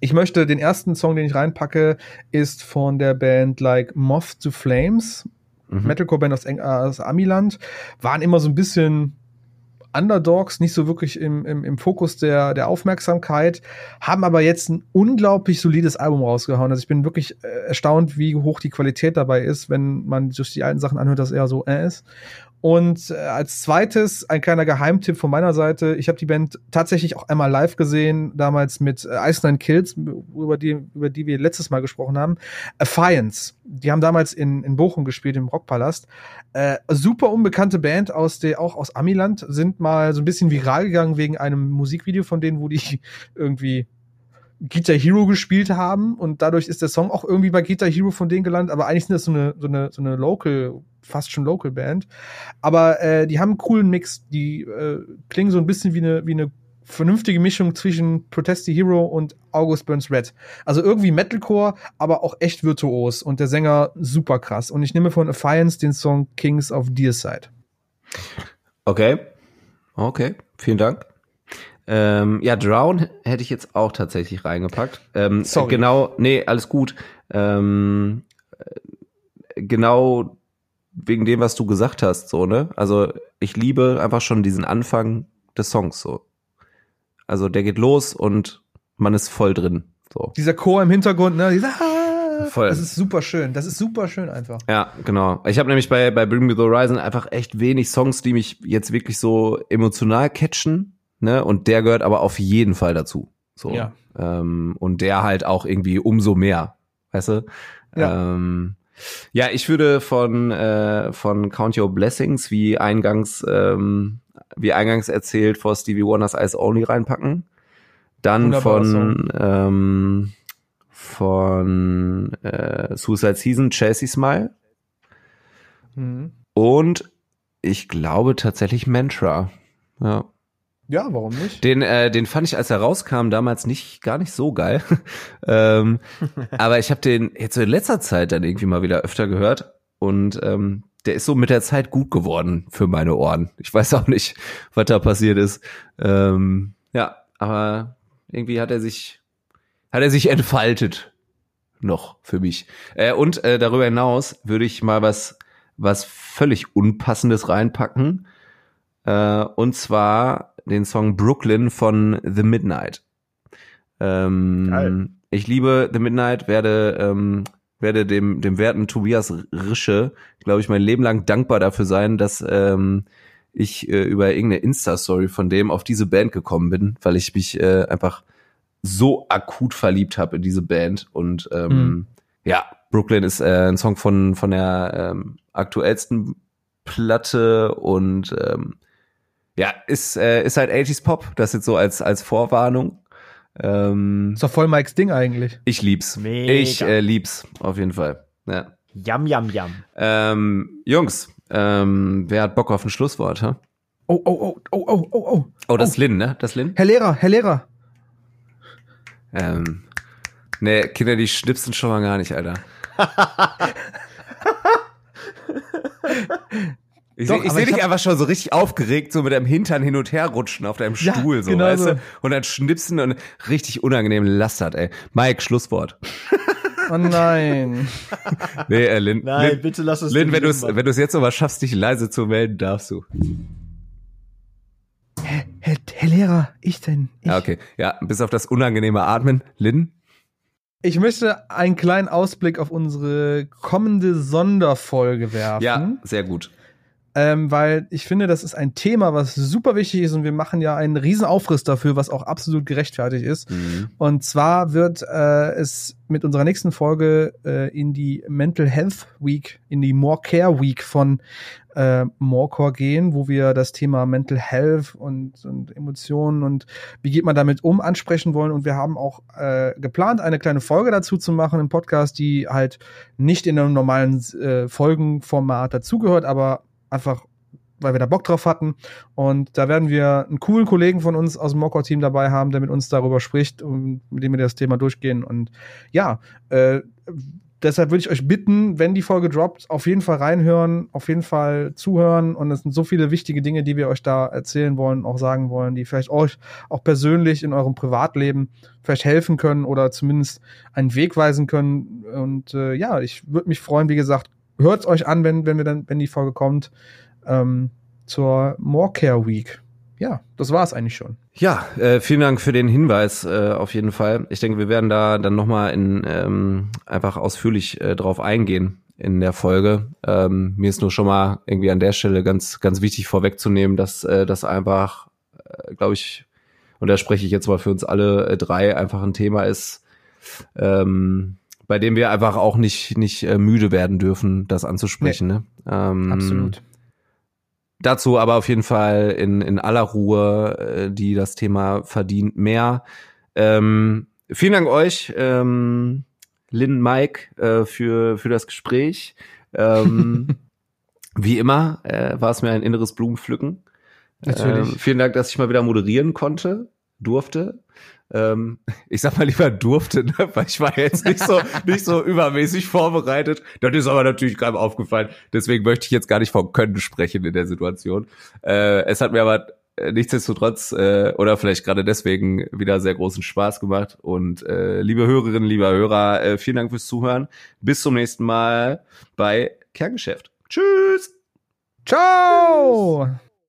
ich möchte, den ersten Song, den ich reinpacke, ist von der Band like Moth to Flames. Mhm. Metalcore-Band aus, aus Amiland. Waren immer so ein bisschen Underdogs, nicht so wirklich im, im, im Fokus der, der Aufmerksamkeit, haben aber jetzt ein unglaublich solides Album rausgehauen. Also ich bin wirklich äh, erstaunt, wie hoch die Qualität dabei ist, wenn man sich die alten Sachen anhört, dass er so äh ist. Und äh, als zweites ein kleiner Geheimtipp von meiner Seite. Ich habe die Band tatsächlich auch einmal live gesehen, damals mit äh, Ice Nine Kills, über die, über die wir letztes Mal gesprochen haben. Affiance. Die haben damals in, in Bochum gespielt, im Rockpalast. Äh, super unbekannte Band aus der, auch aus Amiland, sind mal so ein bisschen viral gegangen wegen einem Musikvideo von denen, wo die <laughs> irgendwie Guitar Hero gespielt haben und dadurch ist der Song auch irgendwie bei Guitar Hero von denen gelandet, aber eigentlich sind das so eine, so eine, so eine Local, fast schon Local Band. Aber äh, die haben einen coolen Mix, die äh, klingen so ein bisschen wie eine, wie eine vernünftige Mischung zwischen Protest the Hero und August Burns Red. Also irgendwie Metalcore, aber auch echt virtuos und der Sänger super krass. Und ich nehme von Affiance den Song Kings of Deerside. Okay. Okay, vielen Dank. Ähm, ja, Drown hätte ich jetzt auch tatsächlich reingepackt. Ähm, Sorry. Genau, nee, alles gut. Ähm, genau wegen dem, was du gesagt hast, so, ne? Also ich liebe einfach schon diesen Anfang des Songs, so. Also der geht los und man ist voll drin. So. Dieser Chor im Hintergrund, ne? Dieser, ah, voll. Das ist super schön. Das ist super schön einfach. Ja, genau. Ich habe nämlich bei, bei Bring Me the Horizon einfach echt wenig Songs, die mich jetzt wirklich so emotional catchen. Ne? Und der gehört aber auf jeden Fall dazu. So. Ja. Ähm, und der halt auch irgendwie umso mehr. Weißt du? Ja. Ähm, ja, ich würde von, äh, von Count Your Blessings, wie eingangs ähm, wie eingangs erzählt, vor Stevie Wonders Eyes Only reinpacken. Dann Wunderbar von, ähm, von äh, Suicide Season Chelsea Smile. Mhm. Und ich glaube tatsächlich Mantra. Ja. Ja, warum nicht? Den, äh, den fand ich, als er rauskam, damals nicht gar nicht so geil. <laughs> ähm, aber ich habe den jetzt so in letzter Zeit dann irgendwie mal wieder öfter gehört und ähm, der ist so mit der Zeit gut geworden für meine Ohren. Ich weiß auch nicht, was da passiert ist. Ähm, ja, aber irgendwie hat er sich, hat er sich entfaltet noch für mich. Äh, und äh, darüber hinaus würde ich mal was, was völlig Unpassendes reinpacken. Äh, und zwar den Song Brooklyn von The Midnight. Ähm, ich liebe The Midnight, werde ähm, werde dem, dem werten Tobias Rische, glaube ich, mein Leben lang dankbar dafür sein, dass ähm, ich äh, über irgendeine Insta-Story von dem auf diese Band gekommen bin, weil ich mich äh, einfach so akut verliebt habe in diese Band. Und ähm, mhm. ja, Brooklyn ist äh, ein Song von, von der ähm, aktuellsten Platte und ähm, ja, ist, äh, ist halt 80s Pop, das jetzt so als, als Vorwarnung. Ähm, ist doch voll Mikes Ding eigentlich. Ich lieb's. Mega. Ich äh, lieb's, auf jeden Fall. Ja. Yam, yam, yam. Ähm, Jungs, ähm, wer hat Bock auf ein Schlusswort, hä? Oh, oh, oh, oh, oh, oh, oh. Oh, das oh. Lin, ne? Das Lin? Herr Lehrer, Herr Lehrer. Ähm, ne, Kinder, die schnipsen schon mal gar nicht, Alter. <laughs> Ich sehe seh dich einfach schon so richtig aufgeregt, so mit deinem Hintern hin und her rutschen auf deinem Stuhl, ja, so, genau weißt so. du? Und dann schnipsen und richtig unangenehm lastert, ey. Mike, Schlusswort. Oh nein. <laughs> nee, äh, Lin, nein, Lin, bitte lass es Lin, wenn du es wenn du es jetzt aber schaffst, dich leise zu melden, darfst du. Herr, Herr, Herr Lehrer, ich denn? Ich. Ja, okay. Ja, bis auf das unangenehme Atmen. Lin? Ich möchte einen kleinen Ausblick auf unsere kommende Sonderfolge werfen. Ja, sehr gut ähm, weil ich finde, das ist ein Thema, was super wichtig ist und wir machen ja einen riesen Aufriss dafür, was auch absolut gerechtfertigt ist. Mhm. Und zwar wird äh, es mit unserer nächsten Folge äh, in die Mental Health Week, in die More Care Week von äh, Morecore gehen, wo wir das Thema Mental Health und, und Emotionen und wie geht man damit um ansprechen wollen. Und wir haben auch äh, geplant, eine kleine Folge dazu zu machen im Podcast, die halt nicht in einem normalen äh, Folgenformat dazugehört, aber einfach weil wir da Bock drauf hatten. Und da werden wir einen coolen Kollegen von uns aus dem Mocker-Team dabei haben, der mit uns darüber spricht und mit dem wir das Thema durchgehen. Und ja, äh, deshalb würde ich euch bitten, wenn die Folge droppt, auf jeden Fall reinhören, auf jeden Fall zuhören. Und es sind so viele wichtige Dinge, die wir euch da erzählen wollen, auch sagen wollen, die vielleicht euch auch persönlich in eurem Privatleben vielleicht helfen können oder zumindest einen Weg weisen können. Und äh, ja, ich würde mich freuen, wie gesagt, hört es euch an, wenn, wenn wir dann, wenn die Folge kommt, ähm, zur More Care Week. Ja, das war es eigentlich schon. Ja, äh, vielen Dank für den Hinweis äh, auf jeden Fall. Ich denke, wir werden da dann nochmal in ähm, einfach ausführlich äh, drauf eingehen in der Folge. Ähm, mir ist nur schon mal irgendwie an der Stelle ganz, ganz wichtig vorwegzunehmen, dass äh, das einfach, äh, glaube ich, und da spreche ich jetzt mal für uns alle äh, drei, einfach ein Thema ist, ähm, bei dem wir einfach auch nicht, nicht äh, müde werden dürfen, das anzusprechen. Nee. Ne? Ähm, Absolut. Dazu aber auf jeden Fall in, in aller Ruhe, äh, die das Thema verdient mehr. Ähm, vielen Dank euch, ähm, Lynn, Mike, äh, für, für das Gespräch. Ähm, <laughs> wie immer äh, war es mir ein inneres Blumenpflücken. Natürlich. Ähm, vielen Dank, dass ich mal wieder moderieren konnte, durfte. Ähm, <laughs> ich sag mal lieber durfte, ne? weil ich war jetzt nicht so <laughs> nicht so übermäßig vorbereitet. Das ist aber natürlich gerade aufgefallen. Deswegen möchte ich jetzt gar nicht von Können sprechen in der Situation. Äh, es hat mir aber äh, nichtsdestotrotz äh, oder vielleicht gerade deswegen wieder sehr großen Spaß gemacht. Und äh, liebe Hörerinnen, lieber Hörer, äh, vielen Dank fürs Zuhören. Bis zum nächsten Mal bei Kerngeschäft. Tschüss. Ciao. Tschüss.